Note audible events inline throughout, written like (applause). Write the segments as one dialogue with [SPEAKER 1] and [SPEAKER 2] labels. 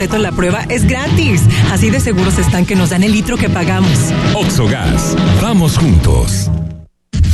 [SPEAKER 1] La prueba es gratis. Así de seguros están que nos dan el litro que pagamos.
[SPEAKER 2] Oxogas, vamos juntos.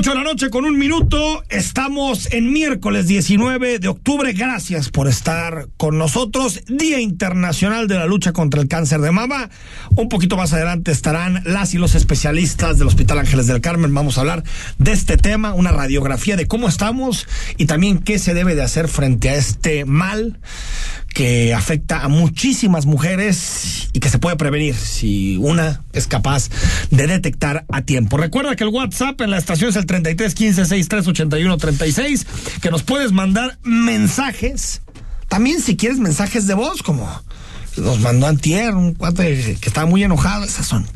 [SPEAKER 3] 8 de la noche con un minuto. Estamos en miércoles 19 de octubre. Gracias por estar con nosotros. Día Internacional de la Lucha contra el Cáncer de Mama. Un poquito más adelante estarán las y los especialistas del Hospital Ángeles del Carmen. Vamos a hablar de este tema, una radiografía de cómo estamos y también qué se debe de hacer frente a este mal que afecta a muchísimas mujeres y que se puede prevenir si una es capaz de detectar a tiempo. Recuerda que el WhatsApp en la estación es el 33 15 63 81 36, que nos puedes mandar mensajes. También si quieres mensajes de voz, como nos mandó Antier, un cuate que estaba muy enojado, esas son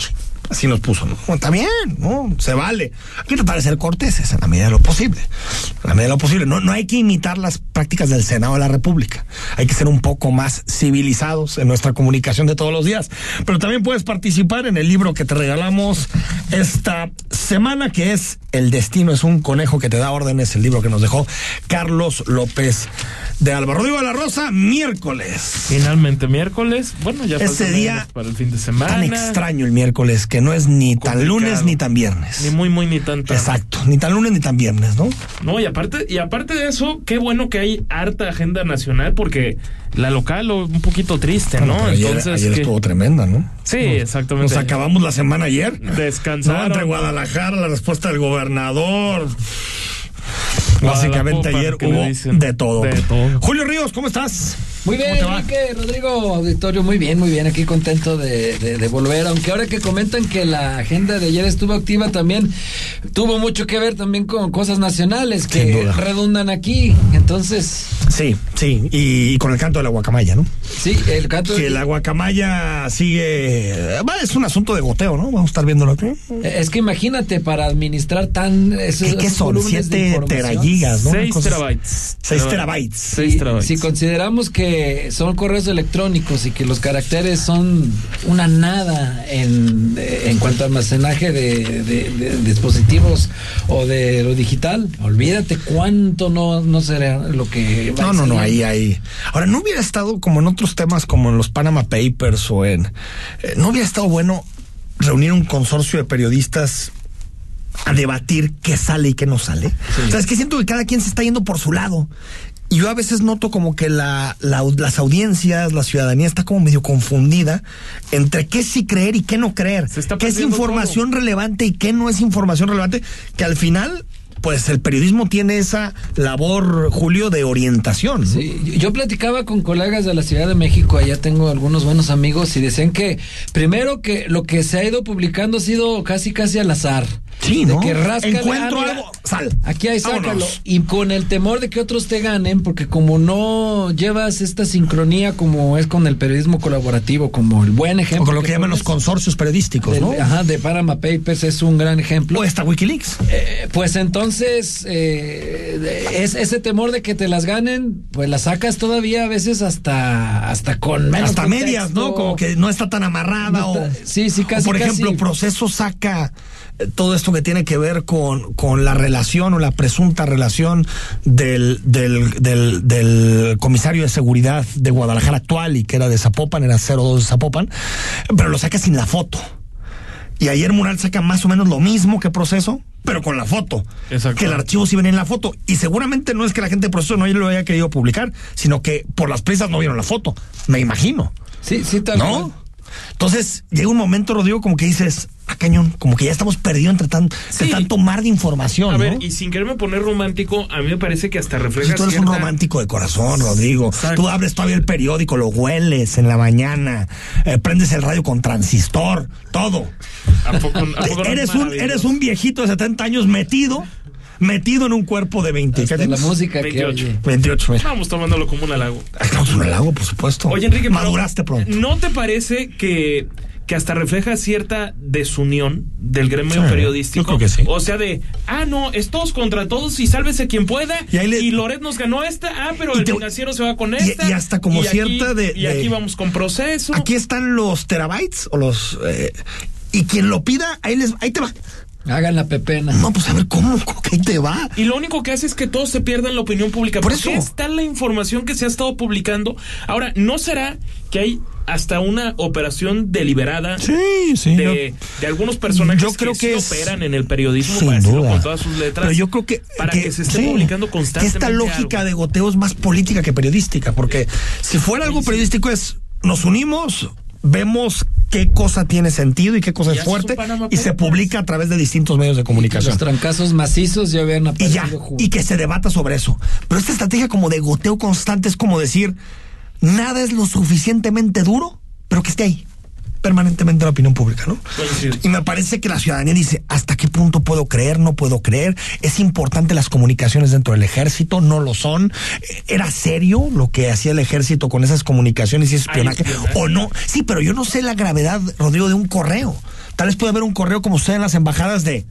[SPEAKER 3] Así nos puso, ¿no? Está bien, ¿no? Se vale. Hay que tratar de ser corteses en la medida de lo posible. En la medida de lo posible. No, no hay que imitar las prácticas del Senado de la República. Hay que ser un poco más civilizados en nuestra comunicación de todos los días. Pero también puedes participar en el libro que te regalamos esta semana, que es El destino es un conejo que te da órdenes, el libro que nos dejó Carlos López de Alba. Rodrigo de la Rosa, miércoles.
[SPEAKER 4] Finalmente miércoles. Bueno, ya
[SPEAKER 3] Ese día
[SPEAKER 4] para el fin de semana.
[SPEAKER 3] Tan extraño el miércoles, que no es ni tan lunes ni tan viernes.
[SPEAKER 4] Ni muy, muy, ni tan
[SPEAKER 3] Exacto, ni tan lunes ni tan viernes, ¿no?
[SPEAKER 4] No, y aparte, y aparte de eso, qué bueno que hay harta agenda nacional, porque la local un poquito triste, ¿no?
[SPEAKER 3] Entonces. Ayer, estuvo tremenda, ¿no?
[SPEAKER 4] Sí, exactamente.
[SPEAKER 3] Nos acabamos la semana ayer.
[SPEAKER 4] Descansar.
[SPEAKER 3] entre Guadalajara, la respuesta del gobernador. Básicamente ayer hubo de todo.
[SPEAKER 4] de todo.
[SPEAKER 3] Julio Ríos, ¿cómo estás?
[SPEAKER 5] Muy bien, Enrique, Rodrigo, auditorio, muy bien, muy bien, aquí contento de, de, volver, aunque ahora que comentan que la agenda de ayer estuvo activa también, tuvo mucho que ver también con cosas nacionales que redundan aquí, entonces...
[SPEAKER 3] Sí, sí, y, con el canto de la guacamaya, ¿no?
[SPEAKER 5] Sí, el canto...
[SPEAKER 3] Que la guacamaya sigue... Es un asunto de goteo, ¿no? Vamos a estar viéndolo aquí.
[SPEAKER 5] Es que imagínate, para administrar tan...
[SPEAKER 3] Esos, ¿Qué, son? Siete teragigas, ¿no?
[SPEAKER 4] Seis terabytes.
[SPEAKER 3] Seis terabytes.
[SPEAKER 5] Seis terabytes. si consideramos que son correos electrónicos y que los caracteres son una nada en, en cuanto a almacenaje de, dispositivos o de lo digital, olvídate cuánto no, no será lo que...
[SPEAKER 3] no, no, no, ahí, ahí. Ahora, no hubiera estado como en otros temas como en los Panama Papers o en... Eh, no hubiera estado bueno reunir un consorcio de periodistas a debatir qué sale y qué no sale. O sea, es que siento que cada quien se está yendo por su lado. Y yo a veces noto como que la, las audiencias, la ciudadanía está como medio confundida entre qué sí creer y qué no creer. qué es información relevante y qué no es información relevante, que al final pues el periodismo tiene esa labor, Julio, de orientación.
[SPEAKER 5] Sí, yo platicaba con colegas de la Ciudad de México, allá tengo algunos buenos amigos y decían que primero que lo que se ha ido publicando ha sido casi casi al azar.
[SPEAKER 3] Sí, ¿no?
[SPEAKER 5] que
[SPEAKER 3] Encuentro algo sal.
[SPEAKER 5] Aquí hay sácalo.
[SPEAKER 3] Vámonos.
[SPEAKER 5] Y con el temor de que otros te ganen, porque como no llevas esta sincronía como es con el periodismo colaborativo, como el buen ejemplo.
[SPEAKER 3] O con lo que llaman los consorcios periodísticos, ¿no?
[SPEAKER 5] Ajá, de Panama Papers es un gran ejemplo.
[SPEAKER 3] O esta Wikileaks.
[SPEAKER 5] Eh, pues entonces, eh, de- es, ese temor de que te las ganen, pues las sacas todavía a veces hasta, hasta con menos
[SPEAKER 3] Hasta
[SPEAKER 5] contexto.
[SPEAKER 3] medias, ¿no? Como que no está tan amarrada.
[SPEAKER 5] No
[SPEAKER 3] o,
[SPEAKER 5] sí, sí, casi,
[SPEAKER 3] o por
[SPEAKER 5] casi.
[SPEAKER 3] ejemplo, proceso saca todo esto que tiene que ver con, con la relación o la presunta relación del, del, del, del comisario de seguridad de Guadalajara actual y que era de Zapopan, era 02 de Zapopan, pero lo saca sin la foto. Y ayer Mural saca más o menos lo mismo que proceso, pero con la foto.
[SPEAKER 4] Exacto.
[SPEAKER 3] Que el archivo sí venía en la foto. Y seguramente no es que la gente de proceso no lo haya querido publicar, sino que por las prisas no vieron la foto. Me imagino.
[SPEAKER 5] Sí, sí, tal
[SPEAKER 3] ¿No?
[SPEAKER 5] cual.
[SPEAKER 3] Entonces llega un momento, Rodrigo, como que dices, ah, cañón, como que ya estamos perdidos entre, tan,
[SPEAKER 4] Sí.
[SPEAKER 3] de tanto mar de información.
[SPEAKER 4] A ver,
[SPEAKER 3] ¿no?
[SPEAKER 4] y sin quererme poner romántico, a mí me parece que hasta refleja
[SPEAKER 3] tú eres un romántico de corazón, Rodrigo.
[SPEAKER 4] Exacto.
[SPEAKER 3] Tú abres todavía el periódico, lo hueles en la mañana, eh, prendes el radio con transistor, todo.
[SPEAKER 4] ¿A poco, a
[SPEAKER 3] eres, un, eres un viejito de 70 años metido, metido en un cuerpo de 20.
[SPEAKER 5] Hasta
[SPEAKER 3] ¿qué
[SPEAKER 5] la música que
[SPEAKER 4] 28.
[SPEAKER 5] oye.
[SPEAKER 3] 28, mira.
[SPEAKER 4] Vamos tomándolo como un halago.
[SPEAKER 3] Ay, Estamos en el lago, por supuesto.
[SPEAKER 4] Oye, Enrique, pero
[SPEAKER 3] maduraste pronto.
[SPEAKER 4] ¿No te parece que, que hasta refleja cierta desunión del gremio
[SPEAKER 3] Sí,
[SPEAKER 4] periodístico?
[SPEAKER 3] yo creo que sí.
[SPEAKER 4] O sea, de, ah, no, es todos contra todos y sálvese quien pueda.
[SPEAKER 3] Y le-
[SPEAKER 4] Loret nos ganó esta, ah, pero
[SPEAKER 3] Y
[SPEAKER 4] el
[SPEAKER 3] te-
[SPEAKER 4] financiero se va con esta.
[SPEAKER 3] y hasta como cierta de-
[SPEAKER 4] Y aquí
[SPEAKER 3] de-
[SPEAKER 4] vamos con proceso.
[SPEAKER 3] Aquí están los terabytes o los. eh, y quien lo pida, ahí, les, ahí te va.
[SPEAKER 5] Hagan la pepena.
[SPEAKER 3] No, pues a ver cómo, cómo que ahí te va.
[SPEAKER 4] Y lo único que hace es que todos se pierdan la opinión pública.
[SPEAKER 3] Por
[SPEAKER 4] porque
[SPEAKER 3] eso.
[SPEAKER 4] está la información que se ha estado publicando. Ahora, ¿no será que hay hasta una operación deliberada
[SPEAKER 3] Sí, sí.
[SPEAKER 4] de, de algunos personajes
[SPEAKER 3] Yo creo
[SPEAKER 4] que,
[SPEAKER 3] que
[SPEAKER 4] sí
[SPEAKER 3] es-
[SPEAKER 4] operan en el periodismo,
[SPEAKER 3] Sin
[SPEAKER 4] para
[SPEAKER 3] duda.
[SPEAKER 4] con todas sus letras?
[SPEAKER 3] Pero yo creo que.
[SPEAKER 4] Para que, se esté
[SPEAKER 3] sí,
[SPEAKER 4] publicando constantemente.
[SPEAKER 3] esta lógica
[SPEAKER 4] algo.
[SPEAKER 3] de goteo es más política que periodística. Porque si fuera algo periodístico es. Nos unimos, vemos qué cosa tiene sentido y qué cosa
[SPEAKER 4] Y
[SPEAKER 3] es fuerte y se publica a través de distintos medios de comunicación.
[SPEAKER 5] Los trancazos macizos ya habían
[SPEAKER 3] y
[SPEAKER 5] aparecido
[SPEAKER 3] ya,
[SPEAKER 5] juntos.
[SPEAKER 3] y que se debata sobre eso. Pero esta estrategia como de goteo constante es como decir, nada es lo suficientemente duro, pero que esté ahí permanentemente en la opinión pública, ¿no?
[SPEAKER 4] Coincido.
[SPEAKER 3] Y me parece que la ciudadanía dice, ¿hasta qué punto puedo creer? No puedo creer. Es importante las comunicaciones dentro del ejército, no lo son. ¿Era serio lo que hacía el ejército con esas comunicaciones y espionaje. ¿O no? Sí, pero yo no sé la gravedad, Rodrigo, de un correo. Tal vez puede haber un correo como usted en las embajadas de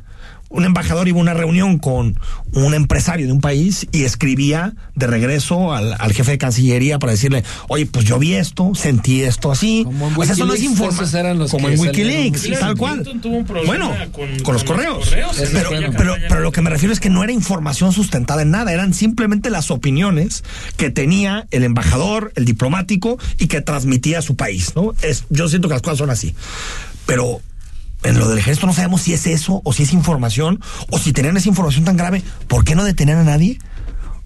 [SPEAKER 3] un embajador iba a una reunión con un empresario de un país y escribía de regreso al, al jefe de Cancillería para decirle, oye, pues yo vi esto, sentí esto así.
[SPEAKER 5] Como en
[SPEAKER 3] o sea, eso no es
[SPEAKER 5] Wikileaks,
[SPEAKER 3] informa-
[SPEAKER 5] esos eran los
[SPEAKER 3] Como en Wikileaks, tal cual.
[SPEAKER 4] Clinton tuvo un problema
[SPEAKER 3] bueno,
[SPEAKER 4] con-
[SPEAKER 3] con,
[SPEAKER 4] con
[SPEAKER 3] los correos.
[SPEAKER 4] correos,
[SPEAKER 3] pero, pero, pero lo que me refiero es que no era información sustentada en nada, eran simplemente las opiniones que tenía el embajador, el diplomático y que transmitía a su país, ¿no? Es, yo siento que las cosas son así. Pero en lo del ejército no sabemos si es eso o si es información o si tenían esa información tan grave, ¿por qué no detenían a nadie?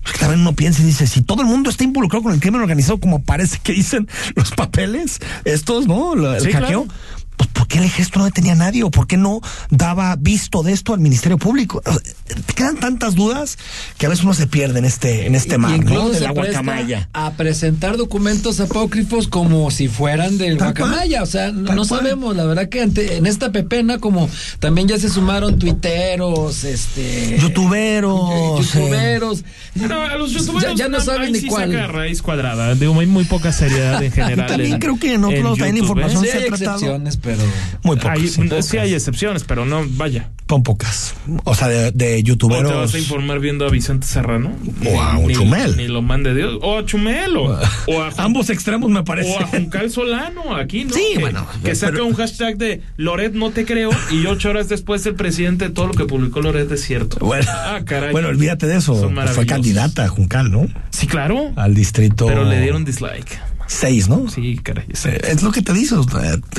[SPEAKER 3] Es que también uno piensa y dice, si todo el mundo está involucrado con el crimen organizado, como parece que dicen los papeles, estos, ¿no? El
[SPEAKER 4] Sí,
[SPEAKER 3] hackeo.
[SPEAKER 4] claro.
[SPEAKER 3] Pues, ¿por qué el ejército no detenía a nadie? ¿O por qué no daba visto de esto al Ministerio Público? O sea, Te quedan tantas dudas que a veces uno se pierde en este, en este
[SPEAKER 5] Y-
[SPEAKER 3] mar,
[SPEAKER 5] incluso
[SPEAKER 3] ¿no? De
[SPEAKER 5] se
[SPEAKER 3] la
[SPEAKER 5] presta
[SPEAKER 3] guacamaya.
[SPEAKER 5] A presentar documentos apócrifos como si fueran del
[SPEAKER 3] Tal cual.
[SPEAKER 5] guacamaya. O sea, no
[SPEAKER 3] cual.
[SPEAKER 5] sabemos. La verdad que ante- en esta pepena, como también ya se sumaron tuiteros, este.
[SPEAKER 3] Youtuberos,
[SPEAKER 5] Youtuberos.
[SPEAKER 4] Pero a los youtuberos
[SPEAKER 5] ya, ya no saben ni
[SPEAKER 4] sí
[SPEAKER 5] cuál.
[SPEAKER 4] saca raíz cuadrada. Digo, hay muy poca seriedad en (laughs) general.
[SPEAKER 3] También
[SPEAKER 4] en-
[SPEAKER 3] creo que en otros también
[SPEAKER 4] ¿eh?
[SPEAKER 3] información
[SPEAKER 5] Sí
[SPEAKER 3] se ha tratado.
[SPEAKER 5] Pero.
[SPEAKER 3] Muy pocas.
[SPEAKER 4] Hay-
[SPEAKER 3] sí.
[SPEAKER 4] sí hay excepciones, pero no, vaya.
[SPEAKER 3] Son pocas. O sea, de, de
[SPEAKER 4] ¿O te vas
[SPEAKER 3] youtuberos.
[SPEAKER 4] a informar viendo a Vicente Serrano?
[SPEAKER 3] O a
[SPEAKER 4] Ni-
[SPEAKER 3] Chumel.
[SPEAKER 4] Ni lo mande Dios. O a Chumel. O, o a Jun-
[SPEAKER 3] Ambos extremos me parece.
[SPEAKER 4] O a Juncal Solano, aquí, ¿no?
[SPEAKER 3] Sí,
[SPEAKER 4] que,
[SPEAKER 3] bueno,
[SPEAKER 4] Que saca
[SPEAKER 3] pero-
[SPEAKER 4] un hashtag de Loret no te creo y ocho horas después el presidente todo lo que publicó Loret es cierto.
[SPEAKER 3] Bueno,
[SPEAKER 4] Ah, caray.
[SPEAKER 3] bueno, olvídate de eso. Fue candidata Juncal, ¿no?
[SPEAKER 4] Sí, claro.
[SPEAKER 3] Al distrito.
[SPEAKER 4] Pero le dieron dislike.
[SPEAKER 3] Seis, ¿no?
[SPEAKER 4] Sí, caray.
[SPEAKER 3] Eh, Es lo que te dices.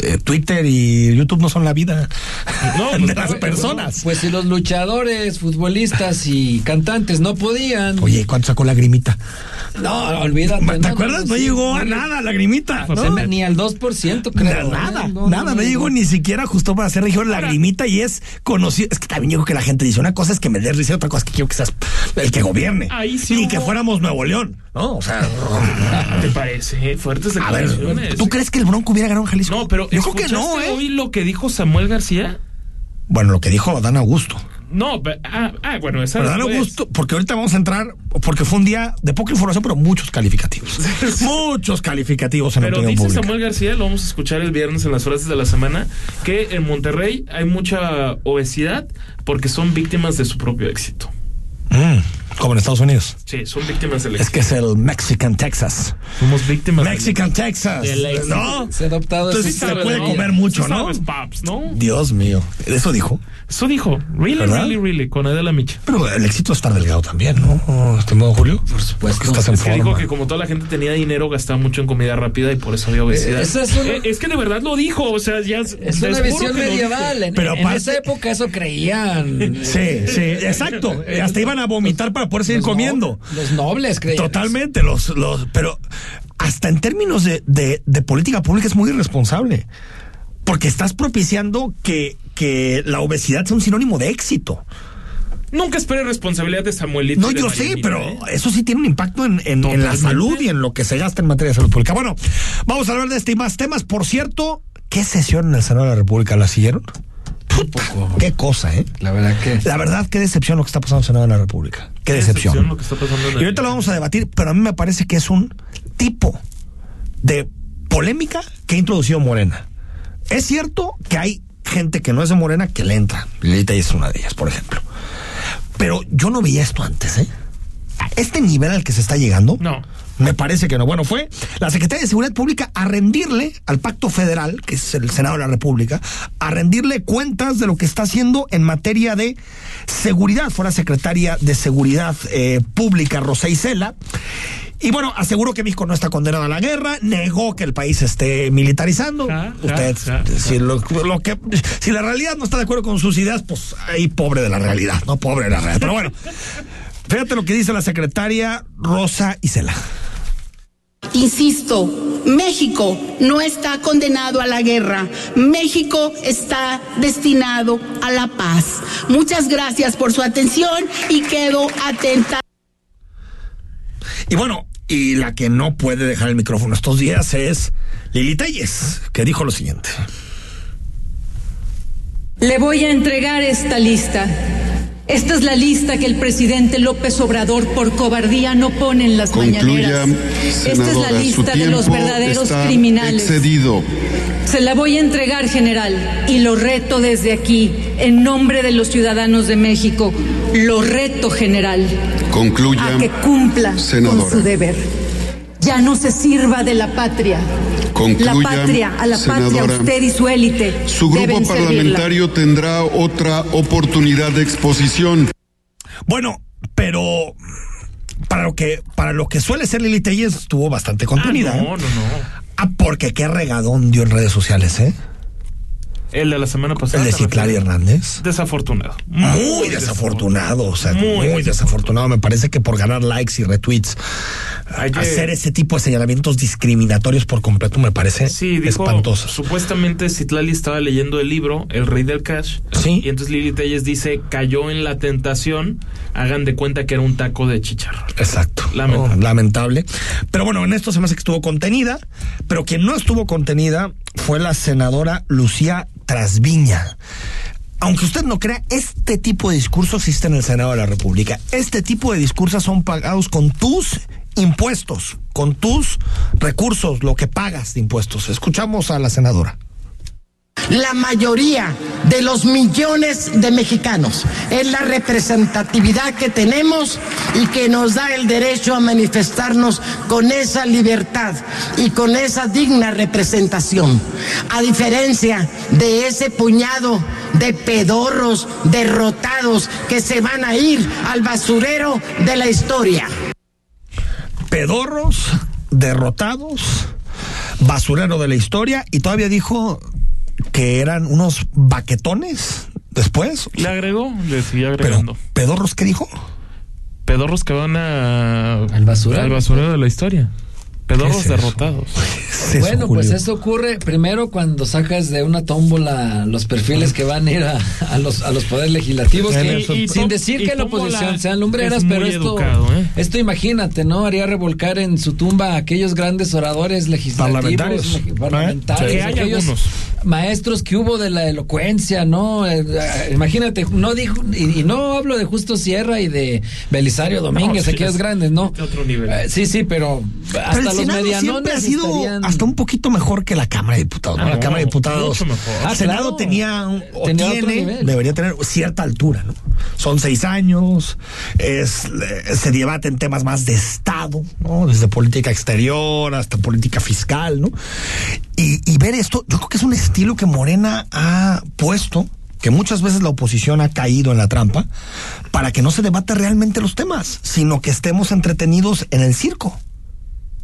[SPEAKER 3] eh, Twitter y YouTube no son la vida
[SPEAKER 4] No, (laughs)
[SPEAKER 3] de
[SPEAKER 4] pues,
[SPEAKER 3] las
[SPEAKER 4] no,
[SPEAKER 3] personas.
[SPEAKER 5] Pues si los luchadores, futbolistas y cantantes no podían.
[SPEAKER 3] Oye, ¿cuánto sacó la grimita?
[SPEAKER 5] No, olvídate.
[SPEAKER 3] ¿Te
[SPEAKER 5] no,
[SPEAKER 3] acuerdas? No,
[SPEAKER 5] sí,
[SPEAKER 3] llegó a nada la grimita.
[SPEAKER 5] o
[SPEAKER 3] ¿no?
[SPEAKER 5] sea, Ni al 2%, creo.
[SPEAKER 3] nada,
[SPEAKER 5] ¿eh? No,
[SPEAKER 3] nada, no, llegó ni siquiera justo para hacer región la grimita y es conocido. Es que también digo que la gente dice: una cosa es que me des risa, otra cosa es que quiero que seas el que gobierne.
[SPEAKER 4] Ahí sí hubo-
[SPEAKER 3] que fuéramos Nuevo León, ¿no? O sea, (laughs)
[SPEAKER 4] ¿Te parece? Fuertes
[SPEAKER 3] a ver,
[SPEAKER 4] declaraciones.
[SPEAKER 3] ¿tú crees que el Bronco hubiera ganado en Jalisco?
[SPEAKER 4] No, pero
[SPEAKER 3] yo creo que no,
[SPEAKER 4] ¿escuchaste
[SPEAKER 3] ¿eh?
[SPEAKER 4] hoy lo que dijo Samuel García?
[SPEAKER 3] Bueno, lo que dijo Dan Augusto.
[SPEAKER 4] No, pe- ah, ah, bueno, esa
[SPEAKER 3] Pero dan
[SPEAKER 4] después.
[SPEAKER 3] gusto, porque ahorita vamos a entrar, porque fue un día de poca información, pero muchos calificativos. (laughs) muchos calificativos en la
[SPEAKER 4] Pero
[SPEAKER 3] opinión
[SPEAKER 4] dice
[SPEAKER 3] pública.
[SPEAKER 4] Samuel García, lo vamos a escuchar el viernes en las horas de la semana, que en Monterrey hay mucha obesidad porque son víctimas de su propio éxito.
[SPEAKER 3] Mm, como en Estados Unidos.
[SPEAKER 4] Sí, son víctimas del
[SPEAKER 3] Es que es el Mexican Texas.
[SPEAKER 4] Somos víctimas del
[SPEAKER 3] Mexican Texas.
[SPEAKER 4] del.
[SPEAKER 3] ¿No?
[SPEAKER 5] Se ha adoptado
[SPEAKER 3] Entonces se puede comer mucho,
[SPEAKER 4] Sí
[SPEAKER 3] ¿no?
[SPEAKER 4] sabes, paps, ¿no?
[SPEAKER 3] Dios mío. Eso dijo.
[SPEAKER 4] Eso dijo. Really,
[SPEAKER 3] ¿Verdad?
[SPEAKER 4] really, really. Con Adela Micha.
[SPEAKER 3] Pero el éxito es estar delgado también, ¿no? Estimado Julio. Por
[SPEAKER 5] supuesto.
[SPEAKER 3] estás en
[SPEAKER 4] Es que dijo
[SPEAKER 3] forma.
[SPEAKER 4] que como toda la gente tenía dinero, gastaba mucho en comida rápida y por eso había obesidad.
[SPEAKER 5] Eh, esa es una-
[SPEAKER 4] Eh, es que de verdad lo dijo. O sea, ya
[SPEAKER 5] Es una visión medieval. En,
[SPEAKER 3] Pero
[SPEAKER 5] en
[SPEAKER 3] aparte-
[SPEAKER 5] esa época eso creían.
[SPEAKER 3] Sí, sí, exacto. (laughs) Hasta iban a vomitar para poder seguir
[SPEAKER 5] Los no-
[SPEAKER 3] comiendo.
[SPEAKER 5] los nobles creían.
[SPEAKER 3] Totalmente, los, los, pero hasta en términos de, de, de política pública es muy irresponsable. Porque estás propiciando que, que la obesidad sea un sinónimo de éxito.
[SPEAKER 4] Nunca esperé responsabilidad de Samuelito.
[SPEAKER 3] No,
[SPEAKER 4] de
[SPEAKER 3] yo sé,
[SPEAKER 4] Marianita,
[SPEAKER 3] pero
[SPEAKER 4] ¿eh?
[SPEAKER 3] eso sí tiene un impacto en, en- en la salud y en lo que se gasta en materia de salud pública. Bueno, vamos a hablar de este y más temas. Por cierto, ¿qué sesión en el Senado de la República la siguieron? Puta, qué cosa, ¿eh?
[SPEAKER 5] La verdad que.
[SPEAKER 3] La verdad, qué decepción lo que está pasando en el Senado de la República. Qué, decepción.
[SPEAKER 4] lo que está pasando en
[SPEAKER 3] Y
[SPEAKER 4] el-
[SPEAKER 3] ahorita lo vamos a debatir, pero a mí me parece que es un tipo de polémica que ha introducido Morena. Es cierto que hay gente que no es de Morena que le entra. Lilita es una de ellas, por ejemplo. Pero yo no veía esto antes, ¿eh? Este nivel al que se está llegando.
[SPEAKER 4] No.
[SPEAKER 3] Me parece que no. Bueno, fue la Secretaría de Seguridad Pública a rendirle al Pacto Federal, que es el Senado de la República, a rendirle cuentas de lo que está haciendo en materia de seguridad. Fue la secretaria de Seguridad eh, Pública, Rosa Isela. Y bueno, aseguró que México no está condenado a la guerra, negó que el país esté militarizando.
[SPEAKER 4] Ja, ja,
[SPEAKER 3] Usted,
[SPEAKER 4] ja,
[SPEAKER 3] si, lo, lo que, si la realidad no está de acuerdo con sus ideas, pues ahí pobre de la realidad, no pobre de la realidad. Pero bueno, fíjate lo que dice la secretaria Rosa Isela.
[SPEAKER 6] Insisto, México no está condenado a la guerra. México está destinado a la paz. Muchas gracias por su atención y quedo atenta.
[SPEAKER 3] Y bueno, y la que no puede dejar el micrófono estos días es Lili Telles, que dijo lo siguiente.
[SPEAKER 7] Le voy a entregar esta lista. Esta es la lista que el presidente López Obrador por cobardía no pone en las
[SPEAKER 8] Concluya,
[SPEAKER 7] mañaneras. Esta es la lista de los verdaderos
[SPEAKER 8] está
[SPEAKER 7] criminales.
[SPEAKER 8] excedido.
[SPEAKER 7] Se la voy a entregar, general, y lo reto desde aquí, en nombre de los ciudadanos de México. Lo reto, general,
[SPEAKER 8] Concluya,
[SPEAKER 7] a que cumpla
[SPEAKER 8] senadora.
[SPEAKER 7] con su deber. Ya no se sirva de la patria.
[SPEAKER 8] Concluya,
[SPEAKER 7] la patria, a la patria,
[SPEAKER 8] senadora.
[SPEAKER 7] usted y su élite.
[SPEAKER 8] Su grupo
[SPEAKER 7] deben servirla.
[SPEAKER 8] parlamentario tendrá otra oportunidad de exposición.
[SPEAKER 3] Bueno, pero para lo que para lo que suele ser Lili Telles estuvo bastante
[SPEAKER 4] Ah,
[SPEAKER 3] contenida.
[SPEAKER 4] no,
[SPEAKER 3] ¿eh?
[SPEAKER 4] no, no.
[SPEAKER 3] Ah, porque qué regadón dio en redes sociales, ¿eh?
[SPEAKER 4] El de la semana pasada.
[SPEAKER 3] El de
[SPEAKER 4] ¿te
[SPEAKER 3] Citlali
[SPEAKER 4] refieres?
[SPEAKER 3] Hernández.
[SPEAKER 4] Desafortunado.
[SPEAKER 3] Muy desafortunado, o sea, muy,
[SPEAKER 4] Muy
[SPEAKER 3] desafortunado. Me parece que por ganar likes y retweets, hacer ese tipo de señalamientos discriminatorios por completo me parece
[SPEAKER 4] Sí, dijo,
[SPEAKER 3] espantoso.
[SPEAKER 4] supuestamente Citlali estaba leyendo el libro El Rey del Cash.
[SPEAKER 3] Sí.
[SPEAKER 4] Y entonces Lili Telles dice, cayó en la tentación, hagan de cuenta que era un taco de chicharrón.
[SPEAKER 3] Exacto.
[SPEAKER 4] Lamentable.
[SPEAKER 3] No, lamentable. Pero bueno, en esto se me hace que estuvo contenida, pero quien no estuvo contenida fue la senadora Lucía Trasviña. Aunque usted no crea, este tipo de discurso existe en el Senado de la República. Este tipo de discursos son pagados con tus impuestos, con tus recursos, lo que pagas de impuestos. Escuchamos a la senadora.
[SPEAKER 9] La mayoría de los millones de mexicanos. Es la representatividad que tenemos y que nos da el derecho a manifestarnos con esa libertad y con esa digna representación. A diferencia de ese puñado de pedorros derrotados que se van a ir al basurero de la historia.
[SPEAKER 3] Pedorros, derrotados, basurero de la historia, y todavía dijo que eran unos baquetones después.
[SPEAKER 4] Le agregó, le siguió
[SPEAKER 3] Pero,
[SPEAKER 4] agregando.
[SPEAKER 3] ¿pedorros qué dijo?
[SPEAKER 4] Pedorros que van a,
[SPEAKER 5] Al basurero.
[SPEAKER 4] al basurero de la historia. Pedorros derrotados. (laughs)
[SPEAKER 3] Es eso,
[SPEAKER 5] bueno, pues eso ocurre primero cuando sacas de una tómbola los perfiles que van a ir a, a los, a los poderes legislativos, que,
[SPEAKER 4] Y- y
[SPEAKER 5] sin decir
[SPEAKER 4] y
[SPEAKER 5] que la oposición sean lumbreras, pero esto,
[SPEAKER 4] educado, ¿eh?
[SPEAKER 5] esto imagínate, ¿no? Haría revolcar en su tumba a aquellos grandes oradores legislativos,
[SPEAKER 3] Parlamentarios.
[SPEAKER 5] legi- parlamentarios,
[SPEAKER 3] Sí.
[SPEAKER 4] Que hay
[SPEAKER 5] aquellos
[SPEAKER 4] algunos.
[SPEAKER 5] Maestros que hubo de la elocuencia, ¿no? Eh, eh, imagínate, no dijo, y, y no hablo de Justo Sierra y de Belisario Domínguez,
[SPEAKER 4] sí,
[SPEAKER 5] aquellos
[SPEAKER 4] es
[SPEAKER 5] grandes, ¿no?
[SPEAKER 4] de otro nivel.
[SPEAKER 5] Eh, sí, sí, pero hasta
[SPEAKER 3] Pero el
[SPEAKER 5] los
[SPEAKER 3] Senado siempre ha sido
[SPEAKER 5] estarían-
[SPEAKER 3] hasta un poquito mejor que la Cámara de Diputados. ¿no?
[SPEAKER 4] Ah,
[SPEAKER 3] la
[SPEAKER 4] no,
[SPEAKER 3] Cámara de Diputados.
[SPEAKER 4] mucho mejor.
[SPEAKER 3] El
[SPEAKER 5] Ah,
[SPEAKER 3] Senado
[SPEAKER 5] claro.
[SPEAKER 3] tenía, un- o
[SPEAKER 5] Tenía otro
[SPEAKER 3] tiene,
[SPEAKER 5] nivel.
[SPEAKER 3] debería tener cierta altura, ¿no? Son seis años, es, se debaten temas más de Estado, ¿no? Desde política exterior hasta política fiscal, ¿no? Y, y ver esto, yo creo que es un estilo que Morena ha puesto que muchas veces la oposición ha caído en la trampa para que no se debate realmente los temas, sino que estemos entretenidos en el circo.